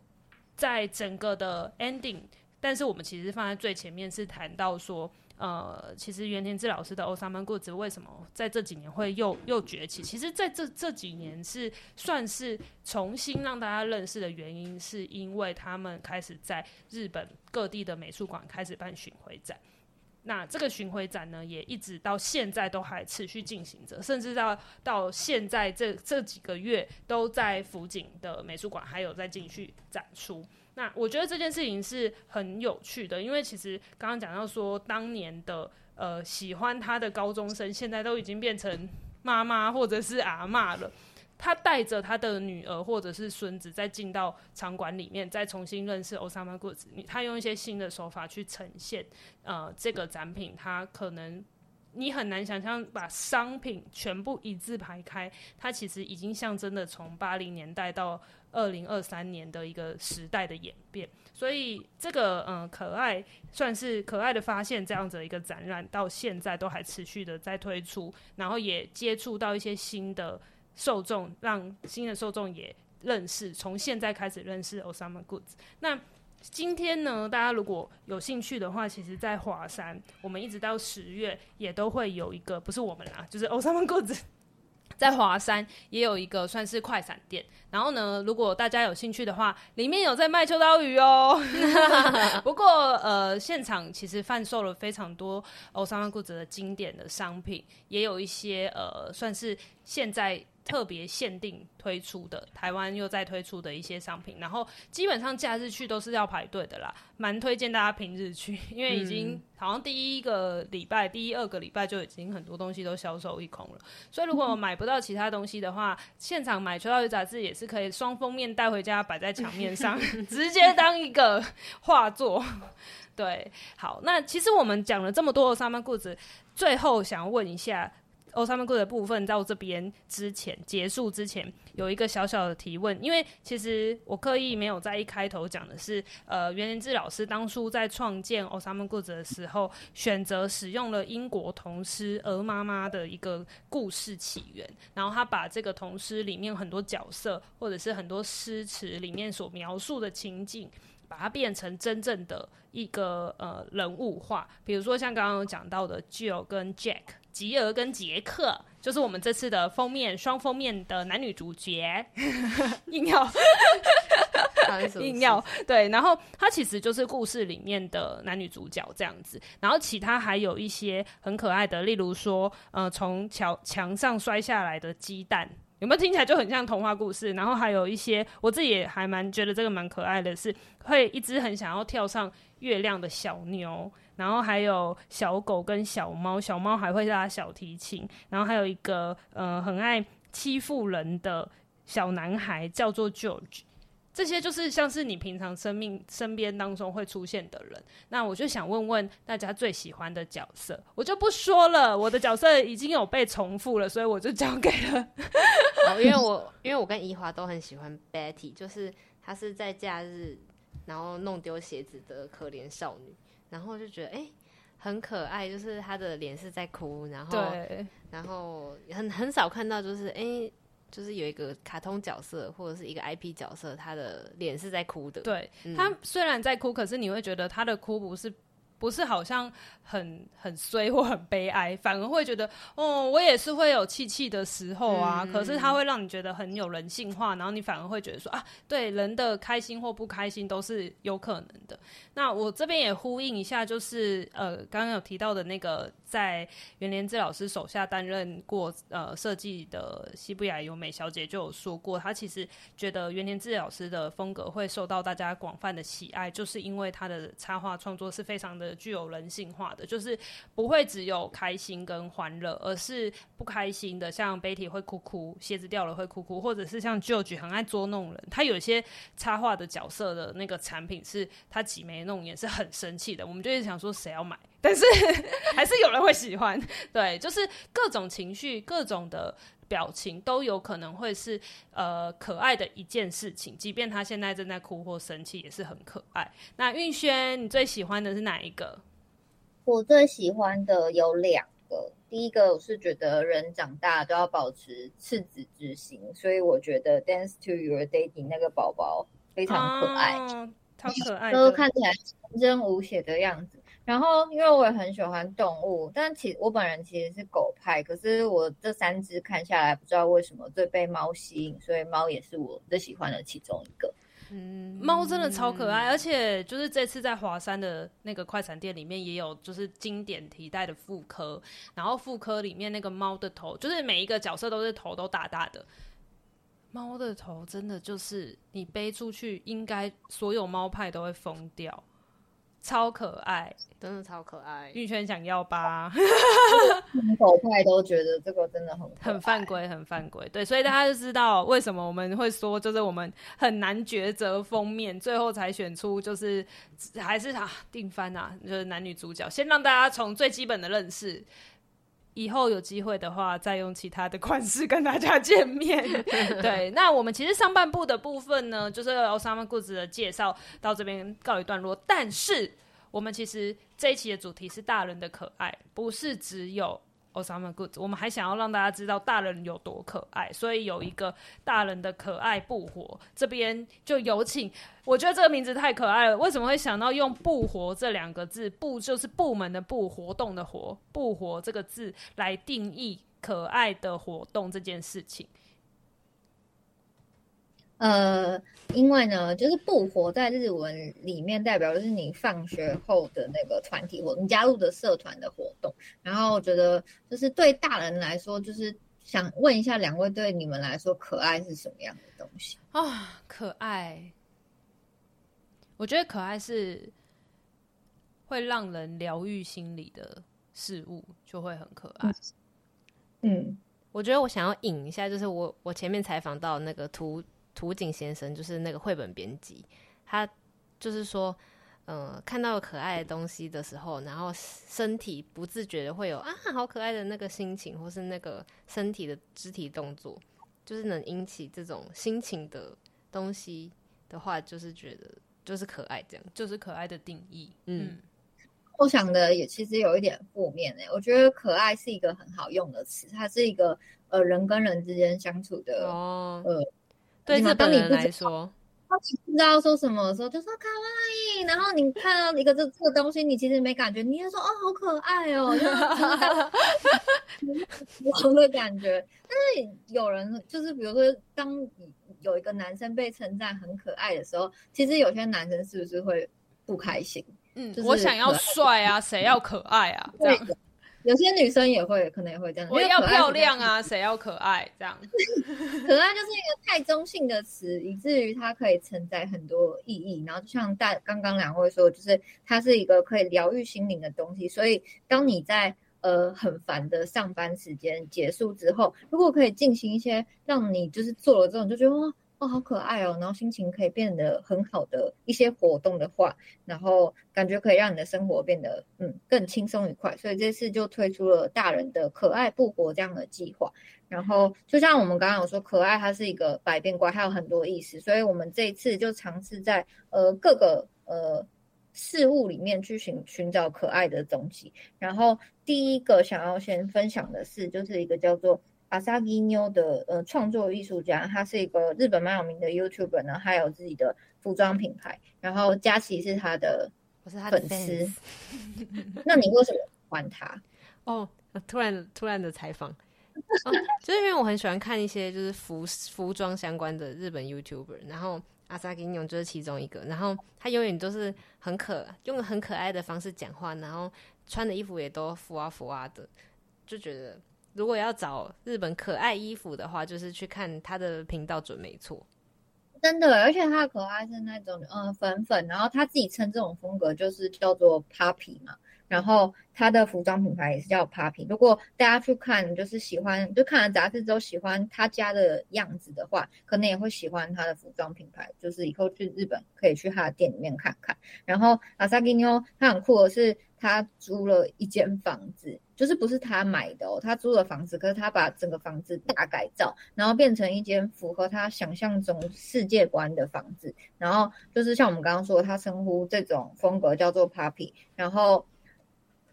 在整个的 ending，但是我们其实放在最前面是谈到说。呃，其实袁田志老师的 Osama Goods 为什么在这几年会又又崛起？其实在这这几年是算是重新让大家认识的原因，是因为他们开始在日本各地的美术馆开始办巡回展。那这个巡回展呢，也一直到现在都还持续进行着，甚至到到现在这这几个月都在福井的美术馆还有在继续展出。那我觉得这件事情是很有趣的，因为其实刚刚讲到说，当年的呃喜欢他的高中生，现在都已经变成妈妈或者是阿嬷了。他带着他的女儿或者是孙子，再进到场馆里面，再重新认识 Osama Goods。他用一些新的手法去呈现呃这个展品，他可能你很难想象把商品全部一字排开，它其实已经象征的从八零年代到。二零二三年的一个时代的演变，所以这个嗯可爱算是可爱的发现，这样子的一个展览到现在都还持续的在推出，然后也接触到一些新的受众，让新的受众也认识，从现在开始认识 Osama Goods。那今天呢，大家如果有兴趣的话，其实在华山，我们一直到十月也都会有一个，不是我们啦，就是 Osama Goods。在华山也有一个算是快闪店，然后呢，如果大家有兴趣的话，里面有在卖秋刀鱼哦。不过呃，现场其实贩售了非常多 Osama Goods 的经典的商品，也有一些呃，算是现在。特别限定推出的，台湾又在推出的一些商品，然后基本上假日去都是要排队的啦，蛮推荐大家平日去，因为已经好像第一个礼拜、第一二个礼拜就已经很多东西都销售一空了，所以如果 买不到其他东西的话，现场买《秋刀鱼杂志》也是可以双封面带回家摆在墙面上，直接当一个画作。对，好，那其实我们讲了这么多的 Osama Goods，最后想要问一下。Osamagood 的部分到这边之前结束之前，有一个小小的提问，因为其实我刻意没有在一开头讲的是，呃，原田智老师当初在创建 Osamagood 的时候，选择使用了英国童诗《鹅妈妈》的一个故事起源，然后他把这个童诗里面很多角色，或者是很多诗词里面所描述的情景，把它变成真正的一个呃人物化，比如说像刚刚有讲到的 Jill 跟 Jack。吉尔跟杰克就是我们这次的封面双封面的男女主角，硬要硬要对，然后他其实就是故事里面的男女主角这样子，然后其他还有一些很可爱的，例如说，呃，从墙墙上摔下来的鸡蛋，有没有听起来就很像童话故事？然后还有一些我自己也还蛮觉得这个蛮可爱的是，会一只很想要跳上月亮的小牛。然后还有小狗跟小猫，小猫还会拉小提琴。然后还有一个呃很爱欺负人的小男孩，叫做 George。这些就是像是你平常生命身边当中会出现的人。那我就想问问大家最喜欢的角色，我就不说了，我的角色已经有被重复了，所以我就交给了。哦，因为我因为我跟怡华都很喜欢 Betty，就是她是在假日然后弄丢鞋子的可怜少女。然后就觉得哎、欸，很可爱，就是他的脸是在哭，然后，然后很很少看到，就是哎、欸，就是有一个卡通角色或者是一个 IP 角色，他的脸是在哭的。对，嗯、他虽然在哭，可是你会觉得他的哭不是。不是好像很很衰或很悲哀，反而会觉得哦，我也是会有气气的时候啊。嗯、可是它会让你觉得很有人性化，然后你反而会觉得说啊，对人的开心或不开心都是有可能的。那我这边也呼应一下，就是呃，刚刚有提到的那个在袁连志老师手下担任过呃设计的西布雅由美小姐就有说过，她其实觉得袁连志老师的风格会受到大家广泛的喜爱，就是因为他的插画创作是非常的。具有人性化的，就是不会只有开心跟欢乐，而是不开心的，像 Betty 会哭哭，鞋子掉了会哭哭，或者是像 George 很爱捉弄人。他有些插画的角色的那个产品是他挤眉弄眼，是很生气的。我们就是想说谁要买，但是 还是有人会喜欢。对，就是各种情绪、各种的表情都有可能会是呃可爱的一件事情，即便他现在正在哭或生气，也是很可爱。那运轩，你最喜欢的是哪一个？我最喜欢的有两个，第一个我是觉得人长大都要保持赤子之心，所以我觉得《Dance to Your Daddy》那个宝宝非常可爱，哦、超可爱，都看起来天真无邪的样子。然后，因为我也很喜欢动物，但其实我本人其实是狗派，可是我这三只看下来，不知道为什么最被猫吸引，所以猫也是我最喜欢的其中一个。嗯，猫真的超可爱，而且就是这次在华山的那个快闪店里面也有，就是经典提袋的妇科，然后妇科里面那个猫的头，就是每一个角色都是头都大大的，猫的头真的就是你背出去，应该所有猫派都会疯掉。超可爱，真的超可爱。玉圈想要吧？狗派都觉得这个真的很很犯规，很犯规。对，所以大家就知道为什么我们会说，就是我们很难抉择封面，最后才选出就是还是啊定番啊，就是男女主角。先让大家从最基本的认识，以后有机会的话再用其他的款式跟大家见面。对，那我们其实上半部的部分呢，就是 Osama Goods 的介绍到这边告一段落，但是。我们其实这一期的主题是大人的可爱，不是只有 Osama Good，我们还想要让大家知道大人有多可爱，所以有一个大人的可爱不活，这边就有请。我觉得这个名字太可爱了，为什么会想到用“不活”这两个字？“不”就是部门的“不”，活动的“活”，“不活”这个字来定义可爱的活动这件事情。呃，因为呢，就是不活在日文里面代表就是你放学后的那个团体活动，你加入的社团的活动。然后我觉得，就是对大人来说，就是想问一下两位，对你们来说，可爱是什么样的东西啊？可爱，我觉得可爱是会让人疗愈心理的事物，就会很可爱。嗯，我觉得我想要引一下，就是我我前面采访到那个图。土井先生就是那个绘本编辑，他就是说，呃，看到可爱的东西的时候，然后身体不自觉的会有啊，好可爱的那个心情，或是那个身体的肢体动作，就是能引起这种心情的东西的话，就是觉得就是可爱，这样就是可爱的定义。嗯，嗯，我想的也其实有一点负面诶、欸，我觉得可爱是一个很好用的词，它是一个呃人跟人之间相处的哦，呃。对日本人来说，他不知道说什么的时候，就说卡哇伊。然后你看到一个这这个东西，你其实没感觉，你也说哦，好可爱哦，有的感觉。但是有人就是比如说，当有一个男生被称赞很可爱的时候，其实有些男生是不是会不开心？嗯，就是、我想要帅啊，谁要可爱啊？这样。有些女生也会，可能也会这样。我要漂亮啊，谁要可爱？这样，可爱就是一个太中性的词，以至于它可以承载很多意义。然后就像大刚刚两位说，就是它是一个可以疗愈心灵的东西。所以当你在呃很烦的上班时间结束之后，如果可以进行一些让你就是做了之后你就觉得哇。哦，哦好可爱哦！然后心情可以变得很好的一些活动的话，然后感觉可以让你的生活变得嗯更轻松愉快，所以这次就推出了大人的可爱不活这样的计划。然后就像我们刚刚有说，可爱它是一个百变怪，它有很多意思，所以我们这一次就尝试在呃各个呃事物里面去寻寻找可爱的东西。然后第一个想要先分享的是，就是一个叫做。阿萨基妞的呃创作艺术家，他是一个日本蛮有名的 YouTuber 呢，还有自己的服装品牌。然后佳琪是他的，我是他的粉丝。那你为什么喜欢他？哦，突然突然的采访，哦，就是因为我很喜欢看一些就是服服装相关的日本 YouTuber，然后阿萨基妞就是其中一个。然后他永远都是很可用很可爱的方式讲话，然后穿的衣服也都服啊服啊的，就觉得。如果要找日本可爱衣服的话，就是去看他的频道准没错。真的，而且他的可爱是那种嗯粉粉，然后他自己称这种风格就是叫做 Poppy 嘛。然后他的服装品牌也是叫 Poppy。如果大家去看，就是喜欢就看了杂志之后喜欢他家的样子的话，可能也会喜欢他的服装品牌。就是以后去日本可以去他的店里面看看。然后阿萨基妞他很酷的是，他租了一间房子。就是不是他买的哦，他租了房子，可是他把整个房子大改造，然后变成一间符合他想象中世界观的房子。然后就是像我们刚刚说，他称呼这种风格叫做 “puppy”。然后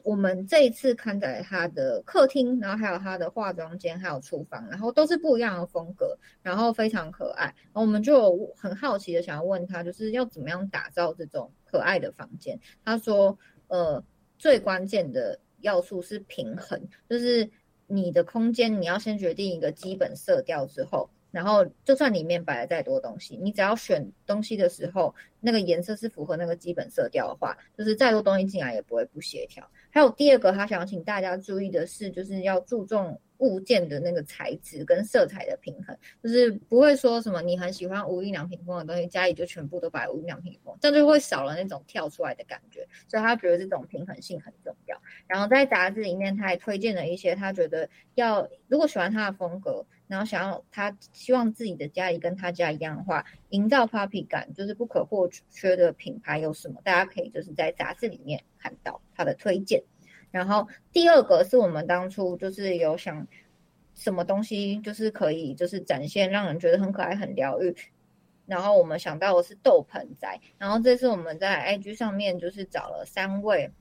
我们这一次看在他的客厅，然后还有他的化妆间，还有厨房，然后都是不一样的风格，然后非常可爱。然后我们就很好奇的想要问他，就是要怎么样打造这种可爱的房间？他说，呃，最关键的要素是平衡，就是你的空间你要先决定一个基本色调之后。然后，就算里面摆了再多东西，你只要选东西的时候，那个颜色是符合那个基本色调的话，就是再多东西进来也不会不协调。还有第二个，他想请大家注意的是，就是要注重。物件的那个材质跟色彩的平衡，就是不会说什么你很喜欢无印良品风的东西，家里就全部都摆无印良品风，这样就会少了那种跳出来的感觉。所以他觉得这种平衡性很重要。然后在杂志里面，他还推荐了一些他觉得要如果喜欢他的风格，然后想要他希望自己的家里跟他家一样的话，营造 puppy 感就是不可或缺的品牌有什么？大家可以就是在杂志里面看到的推荐。然后第二个是我们当初就是有想什么东西就是可以就是展现让人觉得很可爱很疗愈，然后我们想到的是豆盆栽，然后这次我们在 IG 上面就是找了三位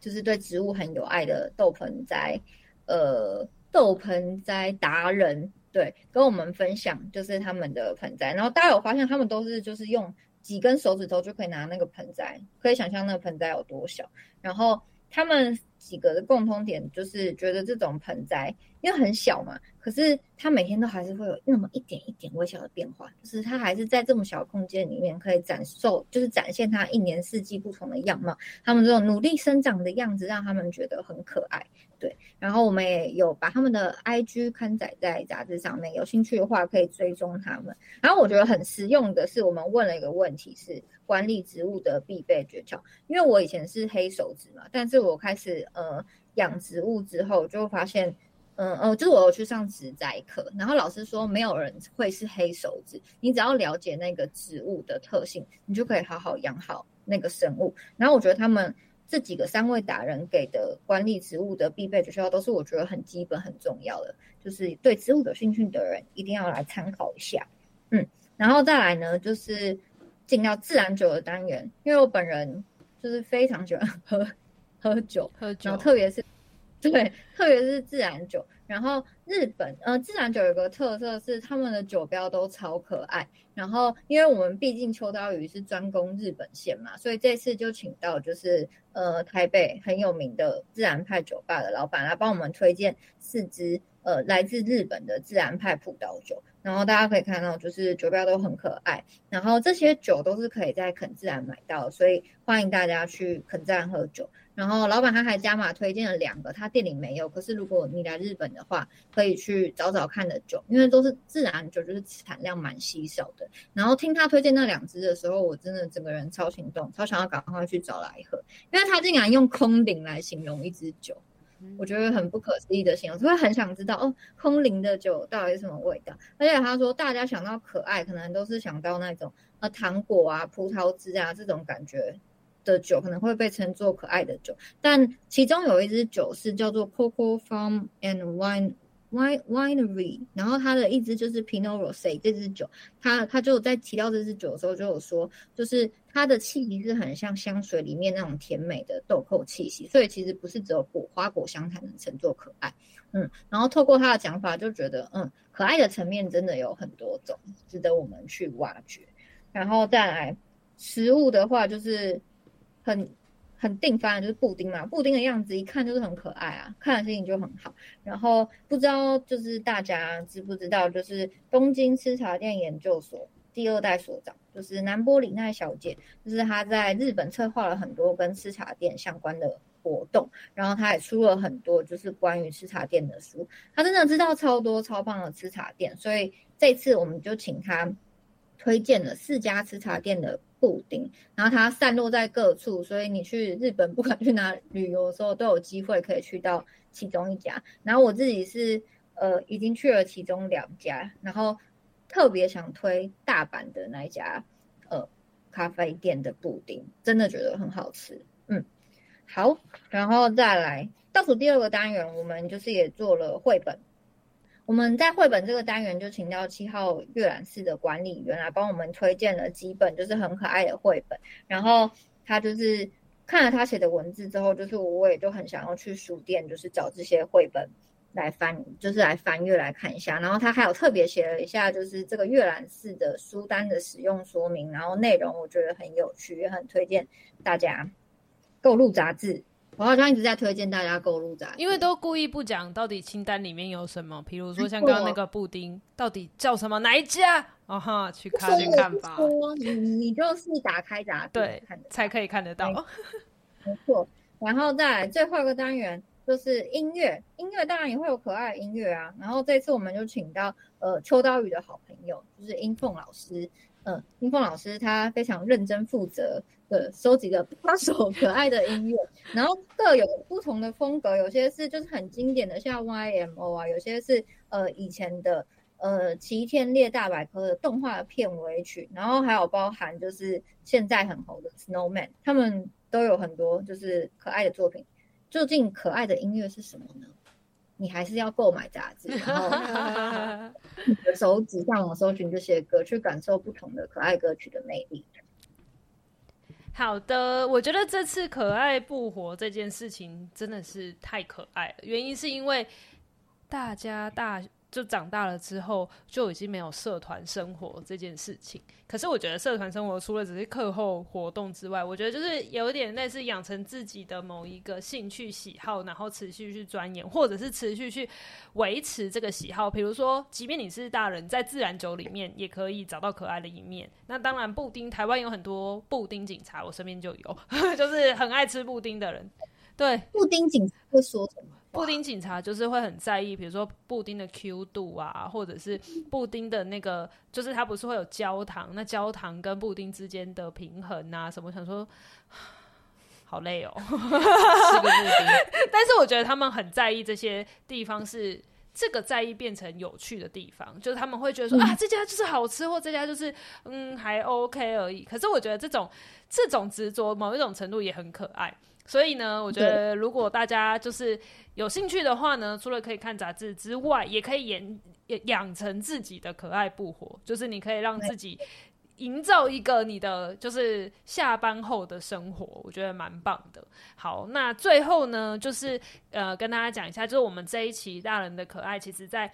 就是对植物很有爱的豆盆栽呃豆盆栽达人，对，跟我们分享就是他们的盆栽，然后大家有发现他们都是就是用几根手指头就可以拿那个盆栽，可以想象那个盆栽有多小，然后他们。几个的共通点就是觉得这种盆栽因为很小嘛，可是它每天都还是会有那么一点一点微小的变化，就是它还是在这么小空间里面可以展受，就是展现它一年四季不同的样貌。他们这种努力生长的样子让他们觉得很可爱。对，然后我们也有把他们的 IG 刊载在杂志上面，有兴趣的话可以追踪他们。然后我觉得很实用的是，我们问了一个问题是管理植物的必备诀窍，因为我以前是黑手指嘛，但是我开始。呃，养植物之后就发现，嗯哦，就是我有去上植栽课，然后老师说没有人会是黑手指，你只要了解那个植物的特性，你就可以好好养好那个生物。然后我觉得他们这几个三位达人给的管理植物的必备诀窍，都是我觉得很基本很重要的，就是对植物有兴趣的人一定要来参考一下。嗯，然后再来呢，就是进到自然酒的单元，因为我本人就是非常喜欢喝。喝酒，喝酒，然后特别是，对，特别是自然酒。然后日本，呃，自然酒有个特色是他们的酒标都超可爱。然后，因为我们毕竟秋刀鱼是专攻日本线嘛，所以这次就请到就是呃台北很有名的自然派酒吧的老板来帮我们推荐四支呃来自日本的自然派葡萄酒。然后大家可以看到，就是酒标都很可爱。然后这些酒都是可以在肯自然买到，所以欢迎大家去肯自然喝酒。然后老板他还加码推荐了两个，他店里没有。可是如果你来日本的话，可以去找找看的酒，因为都是自然酒，就是产量蛮稀少的。然后听他推荐那两支的时候，我真的整个人超心动，超想要赶快去找来喝，因为他竟然用空灵来形容一支酒，我觉得很不可思议的形容，所以很想知道哦，空灵的酒到底是什么味道。而且他说，大家想到可爱，可能都是想到那种呃糖果啊、葡萄汁啊这种感觉。的酒可能会被称作可爱的酒，但其中有一支酒是叫做 Coco Farm and Wine Wine Winery，然后它的一支就是 Pinot Rosé 这支酒，它它就在提到这支酒的时候就有说，就是它的气息是很像香水里面那种甜美的豆蔻气息，所以其实不是只有果花果香才能称作可爱，嗯，然后透过他的讲法就觉得，嗯，可爱的层面真的有很多种，值得我们去挖掘，然后再来食物的话就是。很很定番就是布丁嘛，布丁的样子一看就是很可爱啊，看了心情就很好。然后不知道就是大家知不知道，就是东京吃茶店研究所第二代所长，就是南波里奈小姐，就是她在日本策划了很多跟吃茶店相关的活动，然后她也出了很多就是关于吃茶店的书，她真的知道超多超棒的吃茶店，所以这次我们就请她推荐了四家吃茶店的。布丁，然后它散落在各处，所以你去日本不管去哪旅游的时候，都有机会可以去到其中一家。然后我自己是呃已经去了其中两家，然后特别想推大阪的那一家呃咖啡店的布丁，真的觉得很好吃。嗯，好，然后再来倒数第二个单元，我们就是也做了绘本。我们在绘本这个单元就请到七号阅览室的管理员来帮我们推荐了几本就是很可爱的绘本，然后他就是看了他写的文字之后，就是我也就很想要去书店，就是找这些绘本来翻，就是来翻阅来看一下。然后他还有特别写了一下，就是这个阅览室的书单的使用说明，然后内容我觉得很有趣，也很推荐大家购入杂志。我好像一直在推荐大家购入杂志，因为都故意不讲到底清单里面有什么，比如说像刚刚那个布丁，到底叫什么哪一家？哦哈，去看去看吧。你你就是打开杂志，对，才可以看得到。没错，然后再来最后一个单元就是音乐，音乐当然也会有可爱的音乐啊。然后这次我们就请到呃秋刀鱼的好朋友，就是英凤老师。嗯，英凤老师他非常认真负责的收集了八首可爱的音乐，然后各有不同的风格，有些是就是很经典的，像 YMO 啊，有些是呃以前的呃《奇天烈大百科》的动画片尾曲，然后还有包含就是现在很红的 Snowman，他们都有很多就是可爱的作品。究竟可爱的音乐是什么呢？你还是要购买杂志，然后你的手指上网搜寻这些歌，去感受不同的可爱歌曲的魅力。好的，我觉得这次可爱不活这件事情真的是太可爱了，原因是因为大家大。就长大了之后，就已经没有社团生活这件事情。可是我觉得社团生活除了只是课后活动之外，我觉得就是有点类似养成自己的某一个兴趣喜好，然后持续去钻研，或者是持续去维持这个喜好。比如说，即便你是大人，在自然酒里面也可以找到可爱的一面。那当然，布丁台湾有很多布丁警察，我身边就有，就是很爱吃布丁的人。对，布丁警察会说什么？布丁警察就是会很在意，比如说布丁的 Q 度啊，或者是布丁的那个，就是它不是会有焦糖，那焦糖跟布丁之间的平衡啊什么？想说，好累哦，吃个布丁。但是我觉得他们很在意这些地方，是这个在意变成有趣的地方，就是他们会觉得说、嗯、啊，这家就是好吃，或这家就是嗯还 OK 而已。可是我觉得这种这种执着，某一种程度也很可爱。所以呢，我觉得如果大家就是有兴趣的话呢，除了可以看杂志之外，也可以养养成自己的可爱不活，就是你可以让自己营造一个你的就是下班后的生活，我觉得蛮棒的。好，那最后呢，就是呃跟大家讲一下，就是我们这一期大人的可爱，其实在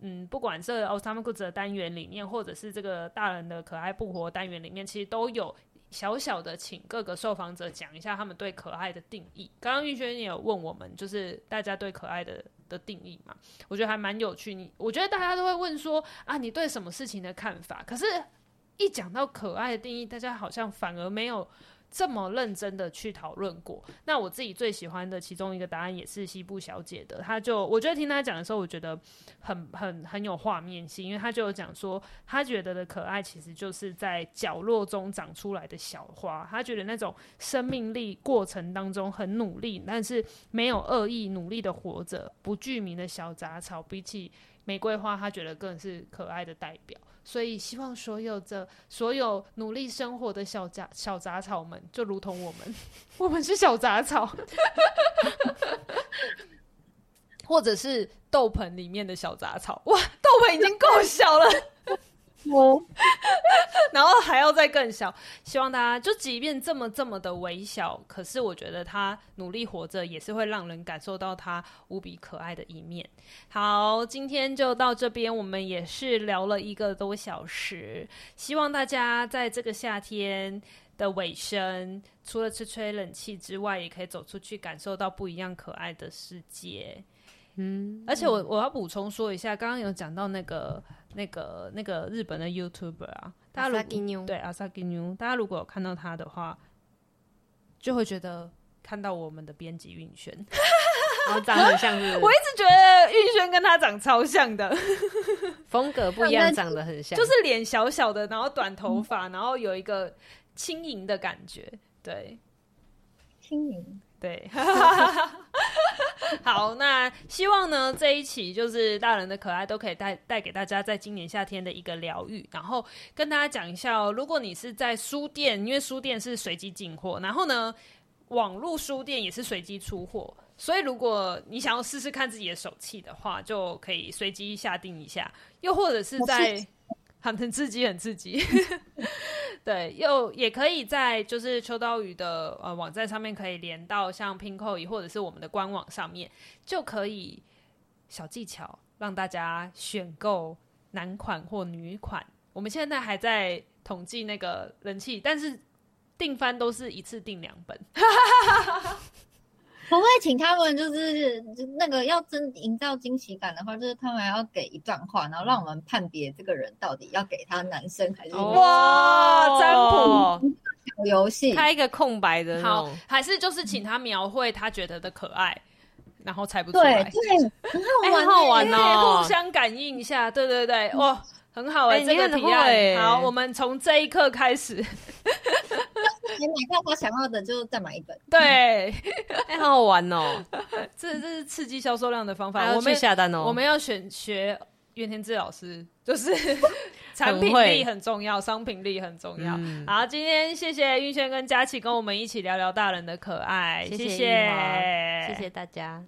嗯不管是奥萨姆库兹的单元里面，或者是这个大人的可爱不活单元里面，其实都有。小小的，请各个受访者讲一下他们对可爱的定义。刚刚玉轩也有问我们，就是大家对可爱的的定义嘛？我觉得还蛮有趣。你我觉得大家都会问说啊，你对什么事情的看法？可是，一讲到可爱的定义，大家好像反而没有。这么认真的去讨论过，那我自己最喜欢的其中一个答案也是西部小姐的。她就我觉得听她讲的时候，我觉得很很很有画面性，因为她就有讲说，她觉得的可爱其实就是在角落中长出来的小花。她觉得那种生命力过程当中很努力，但是没有恶意努力的活着，不具名的小杂草，比起玫瑰花，她觉得更是可爱的代表。所以，希望所有的所有努力生活的小杂小杂草们，就如同我们，我们是小杂草，或者是豆盆里面的小杂草。哇，豆盆已经够小了。哦，然后还要再更小，希望大家就即便这么这么的微小，可是我觉得他努力活着也是会让人感受到他无比可爱的一面。好，今天就到这边，我们也是聊了一个多小时，希望大家在这个夏天的尾声，除了吹吹冷气之外，也可以走出去感受到不一样可爱的世界。嗯，而且我我要补充说一下，刚刚有讲到那个。那个那个日本的 YouTuber 啊，大家如果对阿萨吉妞，大家如果有看到他的话，就会觉得看到我们的编辑运轩，然 后长得很像是，是。我一直觉得运轩跟他长超像的，风格不一样，长得很像，就是脸小小的，然后短头发，然后有一个轻盈的感觉，对，轻盈。对，好，那希望呢这一期就是大人的可爱都可以带带给大家在今年夏天的一个疗愈，然后跟大家讲一下哦，如果你是在书店，因为书店是随机进货，然后呢网络书店也是随机出货，所以如果你想要试试看自己的手气的话，就可以随机下定一下，又或者是在很刺激，很刺激。对，又也可以在就是秋刀鱼的呃网站上面可以连到像 Pinkoi 或者是我们的官网上面，就可以小技巧让大家选购男款或女款。我们现在还在统计那个人气，但是订番都是一次订两本。我会请他们，就是那个要真营造惊喜感的话，就是他们要给一段话，然后让我们判别这个人到底要给他男生还是女生。哇，占卜。小游戏，开一个空白的，好，还是就是请他描绘他觉得的可爱，然后猜不出来，对，对，很好玩，很好玩哦，互相感应一下，对对对，哇，很好哎，这个提案，好，我们从这一刻开始。你买到他想要的，就再买一本。对，哎，好好玩哦！这这是刺激销售量的方法。我们下单哦。我们要选学袁天志老师，就是产品力很重要，商品力很重要。好，今天谢谢玉轩跟佳琪跟我们一起聊聊大人的可爱，谢谢，谢谢大家。